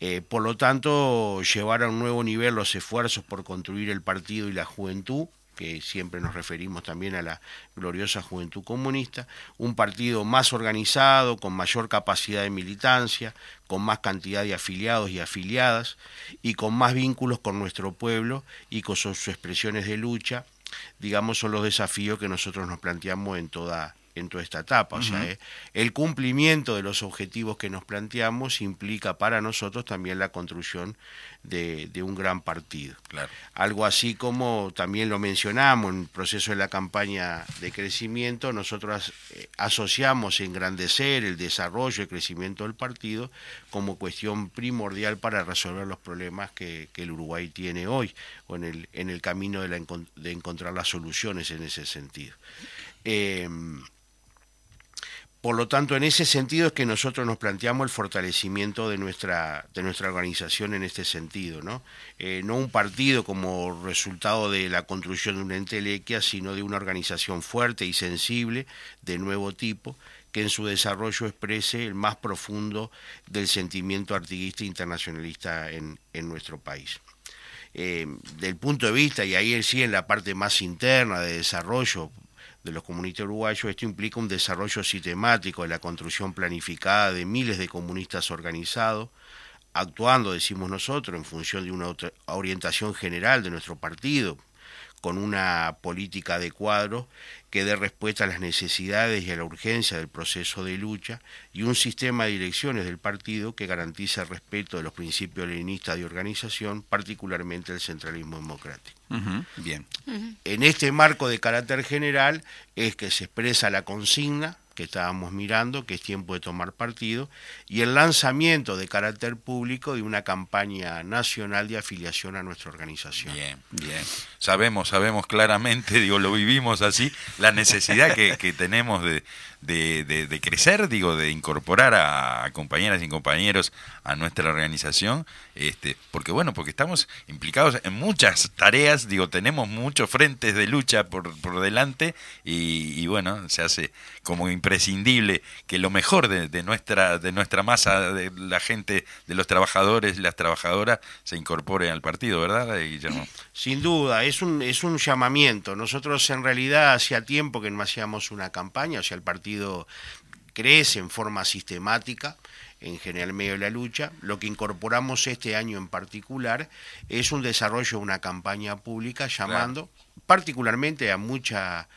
Eh, por lo tanto, llevar a un nuevo nivel los esfuerzos por construir el partido y la juventud, que siempre nos referimos también a la gloriosa juventud comunista, un partido más organizado, con mayor capacidad de militancia, con más cantidad de afiliados y afiliadas, y con más vínculos con nuestro pueblo y con sus expresiones de lucha, digamos, son los desafíos que nosotros nos planteamos en toda en toda esta etapa. O sea, eh, el cumplimiento de los objetivos que nos planteamos implica para nosotros también la construcción de, de un gran partido. Claro. Algo así como también lo mencionamos en el proceso de la campaña de crecimiento, nosotros eh, asociamos engrandecer el desarrollo y crecimiento del partido como cuestión primordial para resolver los problemas que, que el Uruguay tiene hoy, o en el, en el camino de, la de encontrar las soluciones en ese sentido. Eh, por lo tanto, en ese sentido es que nosotros nos planteamos el fortalecimiento de nuestra, de nuestra organización en este sentido, ¿no? Eh, no un partido como resultado de la construcción de una entelequia, sino de una organización fuerte y sensible de nuevo tipo, que en su desarrollo exprese el más profundo del sentimiento artiguista e internacionalista en, en nuestro país. Eh, del punto de vista, y ahí sí en la parte más interna de desarrollo de los comunistas uruguayos, esto implica un desarrollo sistemático de la construcción planificada de miles de comunistas organizados, actuando, decimos nosotros, en función de una orientación general de nuestro partido, con una política de cuadro que dé respuesta a las necesidades y a la urgencia del proceso de lucha y un sistema de direcciones del partido que garantice el respeto de los principios leninistas de organización, particularmente el centralismo democrático. Bien. En este marco de carácter general es que se expresa la consigna que estábamos mirando, que es tiempo de tomar partido, y el lanzamiento de carácter público de una campaña nacional de afiliación a nuestra organización. Bien, bien. Sabemos, sabemos claramente, digo, lo vivimos así, la necesidad que, que tenemos de, de, de- crecer, digo, de incorporar a, compañeras y compañeros a nuestra organización, este, porque bueno, porque estamos implicados en muchas tareas, digo, tenemos muchos frentes de lucha por, por delante y, y bueno, se hace como imprescindible que lo mejor de, de nuestra de nuestra masa, de la gente, de los trabajadores y las trabajadoras, se incorpore al partido, ¿verdad, Guillermo? Sin duda, es un, es un llamamiento. Nosotros en realidad hacía tiempo que no hacíamos una campaña, o sea, el partido crece en forma sistemática en general en medio de la lucha. Lo que incorporamos este año en particular es un desarrollo de una campaña pública llamando particularmente a mucha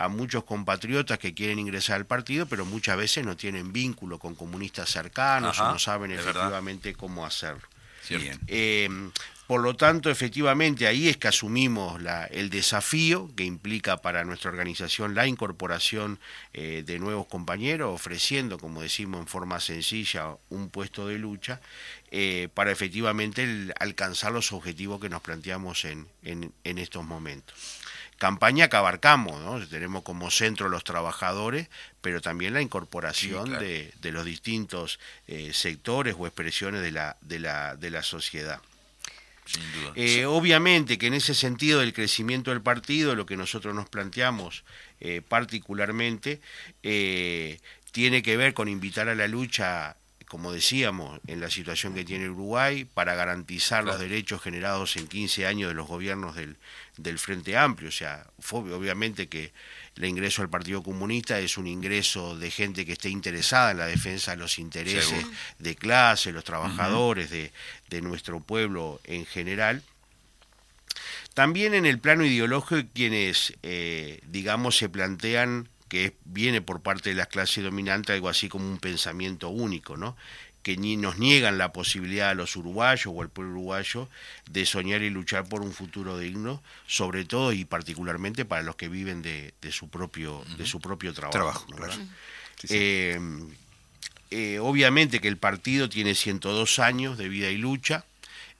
a muchos compatriotas que quieren ingresar al partido, pero muchas veces no tienen vínculo con comunistas cercanos Ajá, o no saben verdad. efectivamente cómo hacerlo. Eh, por lo tanto, efectivamente, ahí es que asumimos la- el desafío que implica para nuestra organización la incorporación eh, de nuevos compañeros, ofreciendo, como decimos en forma sencilla, un puesto de lucha eh, para efectivamente el- alcanzar los objetivos que nos planteamos en, en- en estos momentos. Campaña que abarcamos, ¿no? tenemos como centro los trabajadores, pero también la incorporación Sí, claro. de, de los distintos eh, sectores o expresiones de la, de la, de la sociedad. Sin duda. Eh, obviamente que en ese sentido del crecimiento del partido, lo que nosotros nos planteamos eh, particularmente, tiene que ver con invitar a la lucha, como decíamos, en la situación que tiene Uruguay, para garantizar los derechos generados en 15 años de los gobiernos del, del Frente Amplio. O sea, fue- obviamente que el ingreso al Partido Comunista es un ingreso de gente que esté interesada en la defensa de los intereses Seguro. de clase, los trabajadores, de, de nuestro pueblo en general. También en el plano ideológico quienes, eh, digamos, se plantean que viene por parte de las clases dominantes algo así como un pensamiento único, ¿no? que ni nos niegan la posibilidad a los uruguayos o al pueblo uruguayo de soñar y luchar por un futuro digno, sobre todo y particularmente para los que viven de, de su propio de su propio trabajo. Trabajo, ¿no? claro. Eh, eh, obviamente que el partido tiene 102 años de vida y lucha.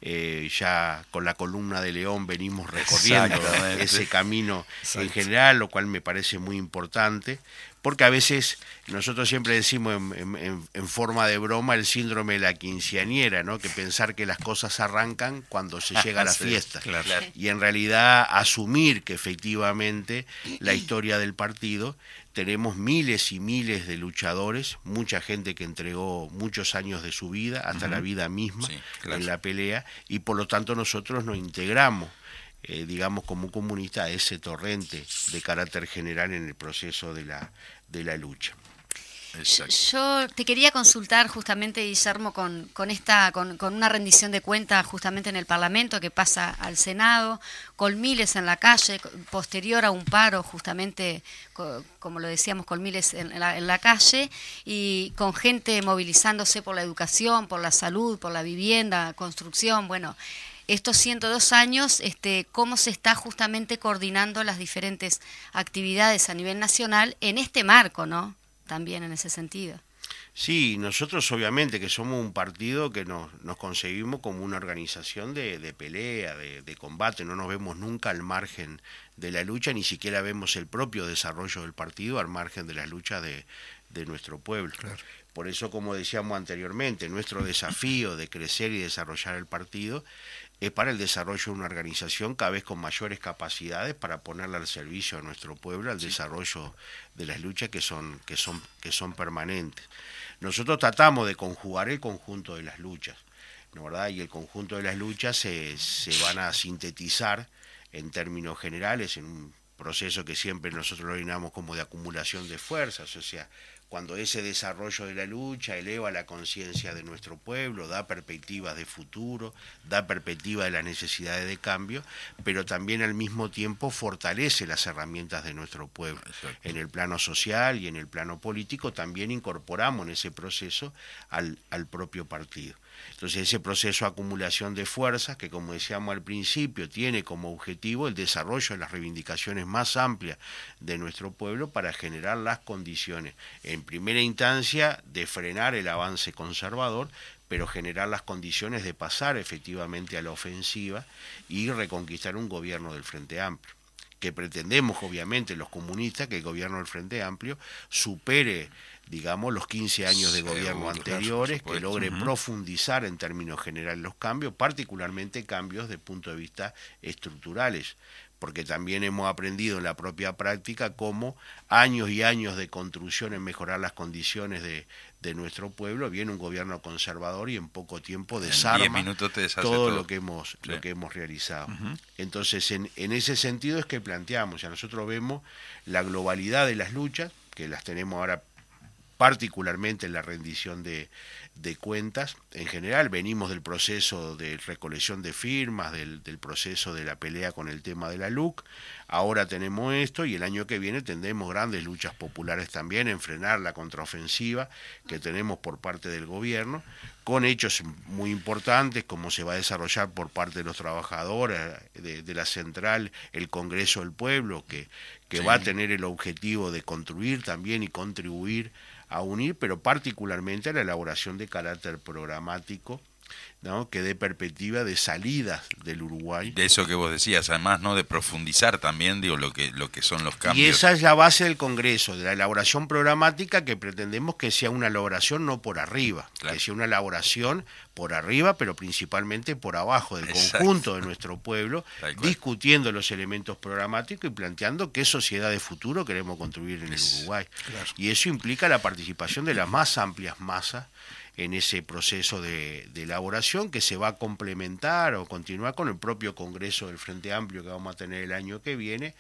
Eh, ya con la columna de León venimos recorriendo ese camino en general, lo cual me parece muy importante, porque a veces nosotros siempre decimos en, en- en- en forma de broma el síndrome de la quinceañera, ¿no? que pensar que las cosas arrancan cuando se llega a la Sí, fiesta. claro. Y en realidad asumir que efectivamente la historia del partido tenemos miles y miles de luchadores, mucha gente que entregó muchos años de su vida, hasta la vida misma, Sí, claro. en la pelea, y por lo tanto nosotros nos integramos, eh, digamos, como comunista a ese torrente de carácter general en el proceso de la, de la lucha. Exacto. Yo te quería consultar justamente, Guillermo, con, con esta, con, con una rendición de cuentas justamente en el Parlamento que pasa al Senado, con miles en la calle, posterior a un paro justamente, co- como lo decíamos, con miles en la, en la calle y con gente movilizándose por la educación, por la salud, por la vivienda, construcción, bueno. Estos 102 años, este, cómo se está justamente coordinando las diferentes actividades a nivel nacional en este marco, ¿no? También en ese sentido. Sí, nosotros obviamente que somos un partido que nos, nos concebimos como una organización de, de pelea, de, de combate, no nos vemos nunca al margen de la lucha, ni siquiera vemos el propio desarrollo del partido al margen de las luchas de, de nuestro pueblo. Por eso, como decíamos anteriormente, nuestro desafío de crecer y desarrollar el partido es para el desarrollo de una organización cada vez con mayores capacidades para ponerla al servicio de nuestro pueblo, al desarrollo de las luchas que son, que son, que son permanentes. Nosotros tratamos de conjugar el conjunto de las luchas, ¿no verdad? Y el conjunto de las luchas se, se van a sintetizar en términos generales en un proceso que siempre nosotros lo denominamos como de acumulación de fuerzas, o sea, cuando ese desarrollo de la lucha eleva la conciencia de nuestro pueblo, da perspectivas de futuro, da perspectiva de las necesidades de cambio, pero también al mismo tiempo fortalece las herramientas de nuestro pueblo. En el plano social y en el plano político también incorporamos en ese proceso al, al propio partido. Entonces ese proceso de acumulación de fuerzas, que como decíamos al principio, tiene como objetivo el desarrollo de las reivindicaciones más amplias de nuestro pueblo para generar las condiciones, en primera instancia, de frenar el avance conservador, pero generar las condiciones de pasar efectivamente a la ofensiva y reconquistar un gobierno del Frente Amplio que pretendemos obviamente los comunistas que el gobierno del Frente Amplio supere digamos los 15 años de gobierno anteriores, que logre profundizar en términos generales los cambios, particularmente cambios de punto de vista estructurales, porque también hemos aprendido en la propia práctica cómo años y años de construcción en mejorar las condiciones de, de nuestro pueblo, viene un gobierno conservador y en poco tiempo desarma 10 minutos te deshace todo, todo. lo que hemos Sí. lo que hemos realizado. Entonces, en, en ese sentido es que planteamos, ya nosotros vemos la globalidad de las luchas, que las tenemos ahora particularmente en la rendición de, de cuentas. En general venimos del proceso de recolección de firmas, del, del proceso de la pelea con el tema de la LUC. Ahora tenemos esto y el año que viene tendremos grandes luchas populares también en frenar la contraofensiva que tenemos por parte del gobierno, con hechos muy importantes como se va a desarrollar por parte de los trabajadores de, de la central el Congreso del Pueblo, que, que Sí. va a tener el objetivo de construir también y contribuir a unir, pero particularmente a la elaboración de carácter programático, ¿no? que dé perspectiva de salidas del Uruguay. De eso que vos decías, además, ¿no? De profundizar también, digo, lo que, lo que son los Y cambios. esa es la base del Congreso, de la elaboración programática que pretendemos que sea una elaboración no por arriba, Claro. que sea una elaboración por arriba, pero principalmente por abajo del Exacto. conjunto de nuestro pueblo, discutiendo los elementos programáticos y planteando qué sociedad de futuro queremos construir en el Uruguay. Y eso implica la participación de las más amplias masas en ese proceso de, elaboración que se va a complementar o continuar con el propio Congreso del Frente Amplio que vamos a tener el año que viene,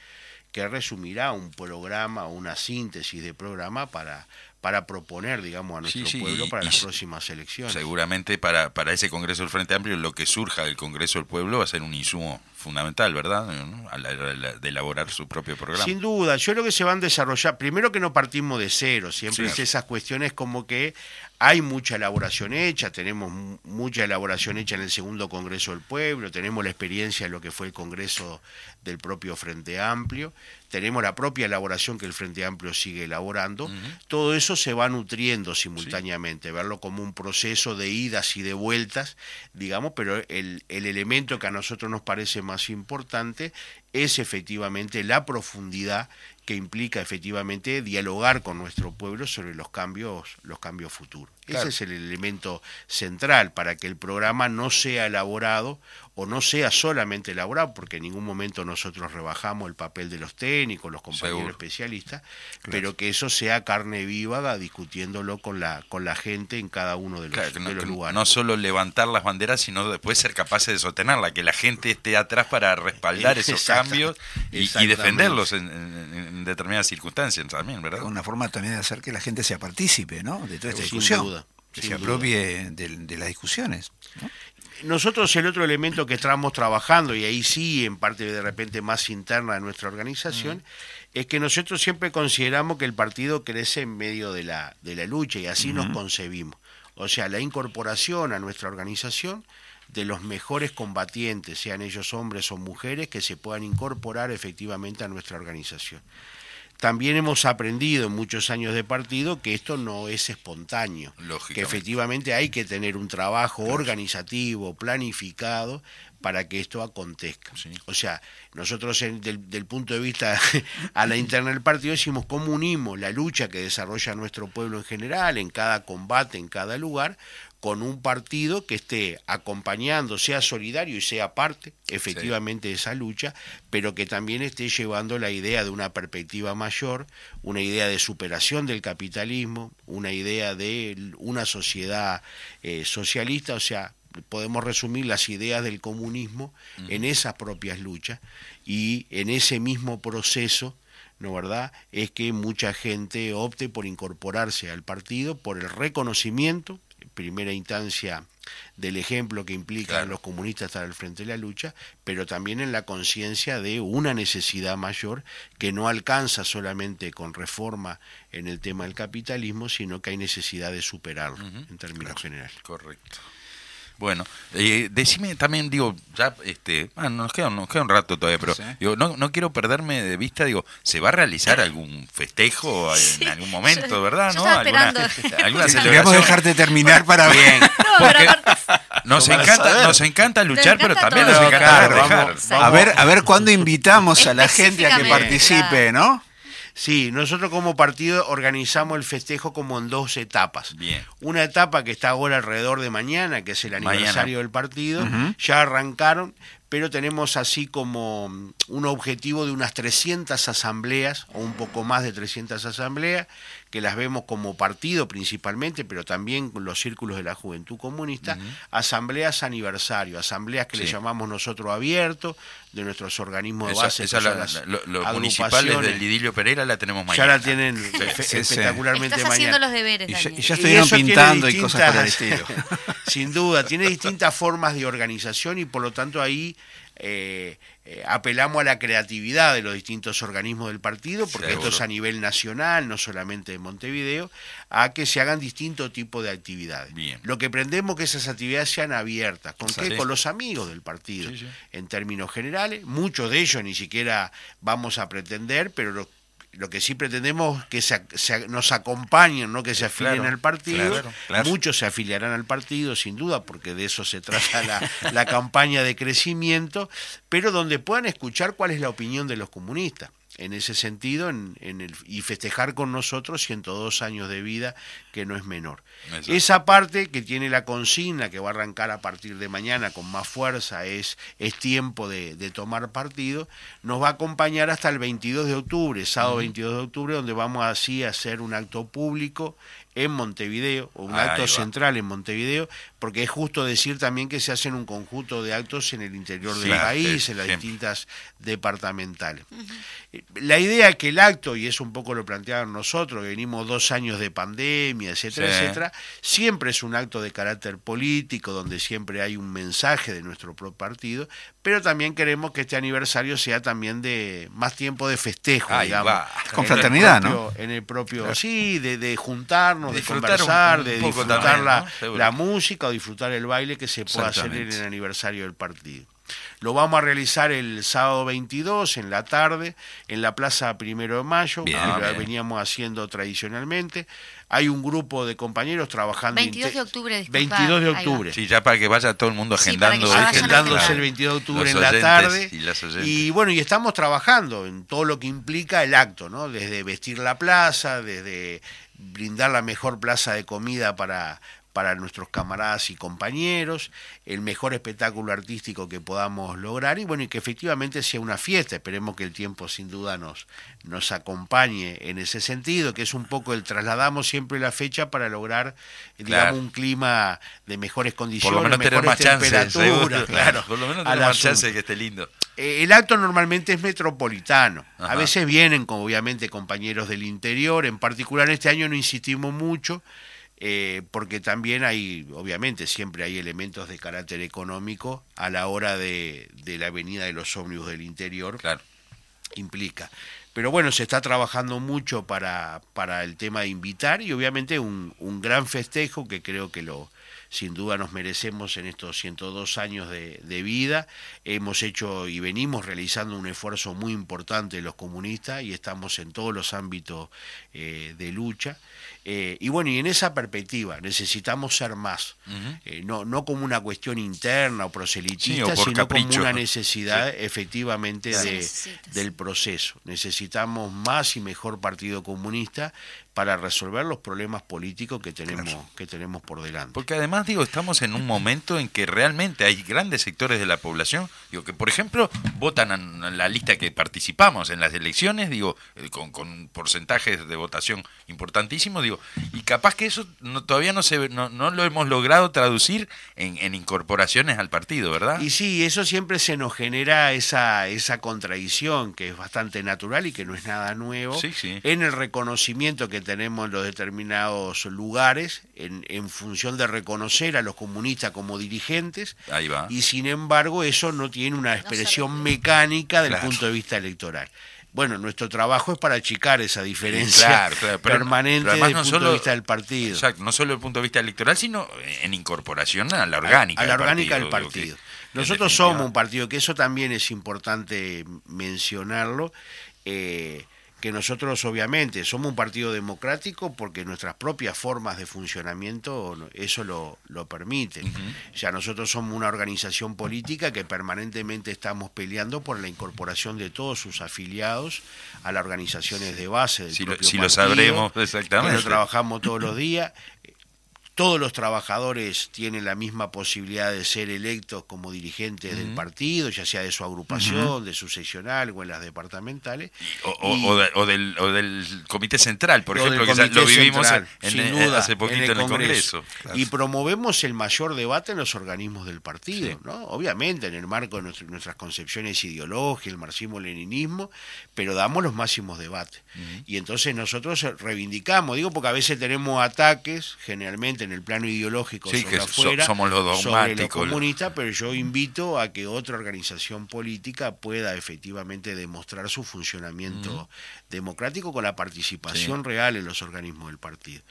que resumirá un programa una síntesis de programa para, para proponer, digamos, a nuestro Sí, sí, pueblo y- para y las próximas elecciones. Seguramente para, para ese Congreso del Frente Amplio lo que surja del Congreso del Pueblo va a ser un insumo fundamental, ¿verdad? ¿No? A la hora de la- de elaborar su propio programa. Sin duda, yo creo que se van a desarrollar, primero que no partimos de cero, siempre Sí. es esas cuestiones como que hay mucha elaboración hecha, tenemos mu- mucha elaboración hecha en el segundo Congreso del Pueblo, tenemos la experiencia de lo que fue el Congreso del propio Frente Amplio, tenemos la propia elaboración que el Frente Amplio sigue elaborando, todo eso se va nutriendo simultáneamente, verlo como un proceso de idas y de vueltas, digamos, pero el, el elemento que a nosotros nos parece más importante es efectivamente la profundidad que implica efectivamente dialogar con nuestro pueblo sobre los cambios, los cambios futuros. Claro. Ese es el elemento central para que el programa no sea elaborado o no sea solamente elaborado, porque en ningún momento nosotros rebajamos el papel de los técnicos, los compañeros Seguro. especialistas, pero que eso sea carne viva discutiéndolo con la, con la gente en cada uno de los, Claro, que no, de los que lugares. no solo levantar las banderas, sino después ser capaces de sostenerla, que la gente esté atrás para respaldar esos cambios y, defenderlos en, en- en determinadas circunstancias también, ¿verdad? Una forma también de hacer que la gente sea partícipe, ¿no? De toda esta Sin discusión. duda, que sin se apropie de, de las discusiones. ¿no? Nosotros el otro elemento que estamos trabajando, y ahí sí, en parte de repente más interna de nuestra organización, es que nosotros siempre consideramos que el partido crece en medio de la, de la lucha y así nos concebimos. O sea, la incorporación a nuestra organización de los mejores combatientes, sean ellos hombres o mujeres, que se puedan incorporar efectivamente a nuestra organización. También hemos aprendido en muchos años de partido que esto no es espontáneo, que efectivamente hay que tener un trabajo organizativo, planificado, para que esto acontezca. Sí. O sea, nosotros en- del, del punto de vista a la interna del partido decimos cómo unimos la lucha que desarrolla nuestro pueblo en general, en cada combate, en cada lugar, con un partido que esté acompañando, sea solidario y sea parte efectivamente de esa lucha, pero que también esté llevando la idea de una perspectiva mayor, una idea de superación del capitalismo, una idea de una sociedad eh, socialista, o sea, podemos resumir las ideas del comunismo en esas propias luchas y en ese mismo proceso ¿no verdad? Es que mucha gente opte por incorporarse al partido por el reconocimiento, en primera instancia, del ejemplo que implican Claro. los comunistas estar al frente de la lucha, pero también en la conciencia de una necesidad mayor que no alcanza solamente con reforma en el tema del capitalismo, sino que hay necesidad de superarlo en términos generales. Correcto. Bueno, eh, decime también, digo, ya, este, bueno, nos queda, nos queda un rato todavía, pero Sí. digo, no, no quiero perderme de vista, digo, ¿se va a realizar algún festejo Sí, en algún momento, yo- verdad? yo ¿no? ¿Alguna, alguna Queríamos celebración? dejarte terminar para Bien, No, pero porque aparte- nos encanta, nos encanta luchar, encanta pero también todo. nos No, encanta claro, dejar. vamos- A ver, a ver cuándo invitamos a la gente a que participe, ¿no? Sí, nosotros como partido organizamos el festejo como en dos etapas. Bien. Una etapa que está ahora alrededor de mañana, que es el Mañana. aniversario del partido, ya arrancaron, pero tenemos así como mm, un objetivo de unas 300 asambleas, o un poco más de 300 asambleas, que las vemos como partido principalmente, pero también con los círculos de la juventud comunista, asambleas aniversario, asambleas que le llamamos nosotros abiertos, de nuestros organismos de base, esa la- las la- lo- los municipales del Idilio Pereira la tenemos Ya mañana. la tienen sí, sí. espectacularmente Estás haciendo mañana. los deberes, Y ya, Daniel. y ya estuvieron pintando y cosas por el estilo. Sin duda, tiene distintas formas de organización y por lo tanto ahí eh, eh, apelamos a la creatividad de los distintos organismos del partido, porque Seguro. esto es a nivel nacional, no solamente de Montevideo, a que se hagan distintos tipos de actividades. Bien. Lo que pretendemos que esas actividades sean abiertas, ¿con qué? Con los amigos del partido, Sí, sí. en términos generales. Muchos de ellos ni siquiera vamos a pretender, pero lo, lo que sí pretendemos que se, se- nos acompañen, no que se afilien Claro, al partido. claro, claro. Muchos se afiliarán al partido, sin duda, porque de eso se trata la, la campaña de crecimiento, pero donde puedan escuchar cuál es la opinión de los comunistas. En ese sentido, en, en el, y festejar con nosotros 102 años de vida, que no es menor. Exacto. Esa parte que tiene la consigna, que va a arrancar a partir de mañana con más fuerza, es, es tiempo de, de tomar partido, nos va a acompañar hasta el 22 de octubre, sábado 22 de octubre, donde vamos así a hacer un acto público en Montevideo, o un Ahí acto va. central en Montevideo, porque es justo decir también que se hacen un conjunto de actos en el interior del Claro, país, sí, en las siempre. distintas departamentales. Eh, La idea es que el acto, y eso un poco lo planteaban nosotros, que venimos dos años de pandemia, etcétera, Sí. etcétera, siempre es un acto de carácter político, donde siempre hay un mensaje de nuestro propio partido, pero también queremos que este aniversario sea también de más tiempo de festejo, Ahí digamos. va. Con fraternidad, propio- En el propio, sí, de, de juntarnos, de conversar, un de disfrutar también, la, ¿no? La música o disfrutar el baile que se pueda hacer en el aniversario del partido. Lo vamos a realizar el sábado 22 en la tarde en la Plaza Primero de Mayo, Bien, que lo bien. veníamos haciendo tradicionalmente. Hay un grupo de compañeros trabajando. 22 de octubre, disculpa, 22 de octubre. Sí, ya para que vaya todo el mundo Sí, agendando. vayan agendándose Claro. el 22 de octubre en la tarde. y. Y bueno, y estamos trabajando en todo lo que implica el acto, ¿no? Desde vestir la plaza, desde brindar la mejor plaza de comida para, para nuestros camaradas y compañeros, el mejor espectáculo artístico que podamos lograr y bueno, y que efectivamente sea una fiesta. Esperemos que el tiempo sin duda nos, nos acompañe en ese sentido, que es un poco el trasladamos siempre la fecha para lograr, digamos, Claro. un clima de mejores Por condiciones, lo menos tener mejores más temperaturas, claro, Por lo menos tener más chance de que esté lindo. Eh, El acto normalmente es metropolitano. Ajá. A veces vienen, como obviamente, compañeros del interior. En particular, este año no insistimos mucho, eh, porque también hay, obviamente, siempre hay elementos de carácter económico a la hora de, de la venida de los ómnibus del interior Claro. implica. Pero bueno, se está trabajando mucho para, para el tema de invitar y obviamente un, un gran festejo que creo que lo sin duda nos merecemos en estos 102 años de, de vida. Hemos hecho y venimos realizando un esfuerzo muy importante los comunistas y estamos en todos los ámbitos eh, de lucha. Eh, y bueno, y en esa perspectiva necesitamos ser más. Eh, no, no como una cuestión interna o proselitista, Sí, o por sino capricho. como una necesidad efectivamente Se de, necesita, sí. del proceso. Necesitamos más y mejor partido comunista para resolver los problemas políticos que tenemos, que tenemos por delante. Porque además, digo, estamos en un momento en que realmente hay grandes sectores de la población, digo, que por ejemplo votan en la lista que participamos en las elecciones, digo, eh, con, con porcentajes de votación importantísimos, digo, y capaz que eso no, todavía no, se, ve- no, no lo hemos logrado traducir en, en incorporaciones al partido, ¿verdad? Y sí, eso siempre se nos genera esa, esa contradicción que es bastante natural y que no es nada nuevo Sí, sí. en el reconocimiento que tenemos en los determinados lugares en, en función de reconocer a los comunistas como dirigentes Ahí va. y sin embargo eso no tiene una expresión mecánica del Claro. punto de vista electoral. Bueno, nuestro trabajo es para achicar esa diferencia Claro, claro, pero- permanente pero además desde el no punto solo- de vista del partido. Exacto, no solo desde el punto de vista electoral, sino en incorporación a la orgánica. a la del orgánica partido, del que, partido. Nosotros somos un partido, que eso también es importante mencionarlo, eh, que nosotros obviamente somos un partido democrático porque nuestras propias formas de funcionamiento eso lo, lo permiten. Ya nosotros somos una organización política que permanentemente estamos peleando por la incorporación de todos sus afiliados a las organizaciones de base del Si lo- si lo sabremos que exactamente. lo trabajamos todos los días. Todos los trabajadores tienen la misma posibilidad de ser electos como dirigentes del partido, ya sea de su agrupación, de su seccional o en las departamentales. O, o- Y- o de- o del, o del comité central, por ejemplo, que lo vivimos Central, en- sin en- duda, hace poquito en el, Congreso. Y promovemos el mayor debate en los organismos del partido, Sí. ¿no? Obviamente en el marco de nuestro- nuestras concepciones ideológicas, el marxismo-leninismo, pero damos los máximos debates. Y entonces nosotros reivindicamos, digo porque a veces tenemos ataques, generalmente en el plano ideológico Sí, sobre que so- afuera, somos los sobre los dogmáticos, lo- comunistas, pero yo invito a que otra organización política pueda efectivamente demostrar su funcionamiento democrático con la participación real en los organismos del partido,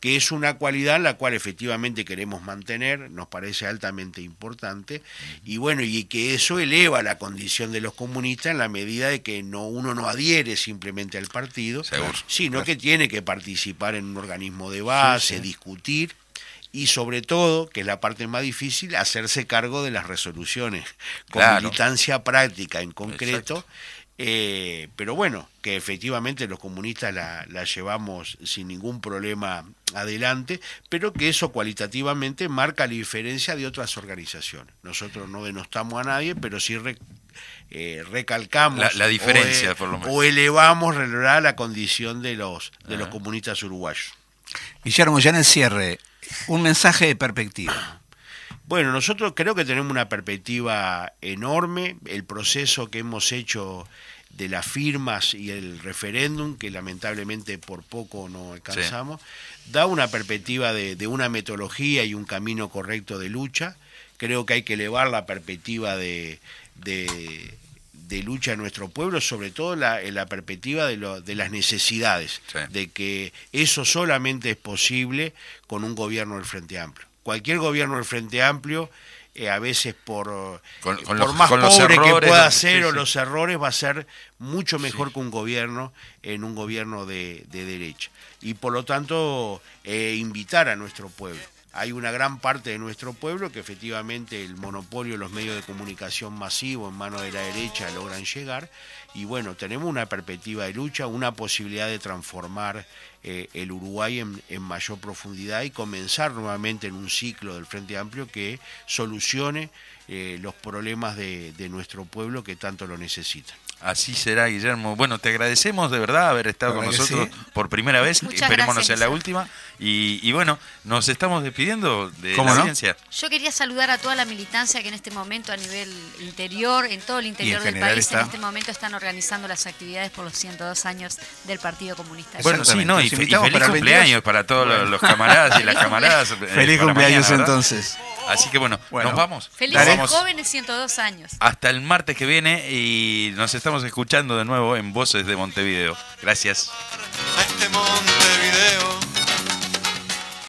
que es una cualidad la cual efectivamente queremos mantener, nos parece altamente importante, y bueno, y que eso eleva la condición de los comunistas en la medida de que no uno no adhiere simplemente al partido, Seguro. sino que tiene que participar en un organismo de base, discutir y sobre todo, que es la parte más difícil, hacerse cargo de las resoluciones con Claro. militancia práctica en concreto. eh, pero bueno, que efectivamente los comunistas la, la llevamos sin ningún problema adelante, pero que eso cualitativamente marca la diferencia de otras organizaciones. Nosotros no denostamos a nadie, pero sí re- eh, recalcamos La- la diferencia, o, e- por lo menos. o elevamos la condición de los de los Ah. comunistas uruguayos. Guillermo, ya en el cierre, un mensaje de perspectiva. Bueno, nosotros creo que tenemos una perspectiva enorme. El proceso que hemos hecho de las firmas y el referéndum, que lamentablemente por poco no alcanzamos, da una perspectiva de, de una metodología y un camino correcto de lucha. Creo que hay que elevar la perspectiva de, de, de lucha en nuestro pueblo, sobre todo la, en la perspectiva de, lo- de las necesidades, Sí. de que eso solamente es posible con un gobierno del Frente Amplio. Cualquier gobierno del Frente Amplio, eh, a veces por, Con- con por los- más con pobre que errores, pueda sí, ser o los errores, va a ser mucho mejor que un gobierno en un gobierno de, de derecha. Y por lo tanto, eh, invitar a nuestro pueblo. Hay una gran parte de nuestro pueblo que efectivamente el monopolio de los medios de comunicación masivo en manos de la derecha logran llegar. Y bueno, tenemos una perspectiva de lucha, una posibilidad de transformar eh, el Uruguay en, en mayor profundidad y comenzar nuevamente en un ciclo del Frente Amplio que solucione eh, los problemas de, de nuestro pueblo que tanto lo necesitan. Así será, Guillermo. Bueno, te agradecemos de verdad haber estado con nosotros por primera vez. Muchas Esperemos no sea la última. Y, y bueno, nos estamos despidiendo de ¿Cómo la no? audiencia. Yo quería saludar a toda la militancia que en este momento a nivel interior, en todo el interior del país, está. en este momento están organizando las actividades por los 102 años del Partido Comunista. Bueno, sí, no, y, feliz para cumpleaños 22. para todos los- los camaradas y las camaradas. eh, Feliz cumpleaños mañana, ¿verdad? entonces. Así que bueno, Bueno. nos vamos. Felices Nos vamos jóvenes 102 años. hasta el martes que viene y nos estamos escuchando de nuevo en Voces de Montevideo. Gracias. a este mundo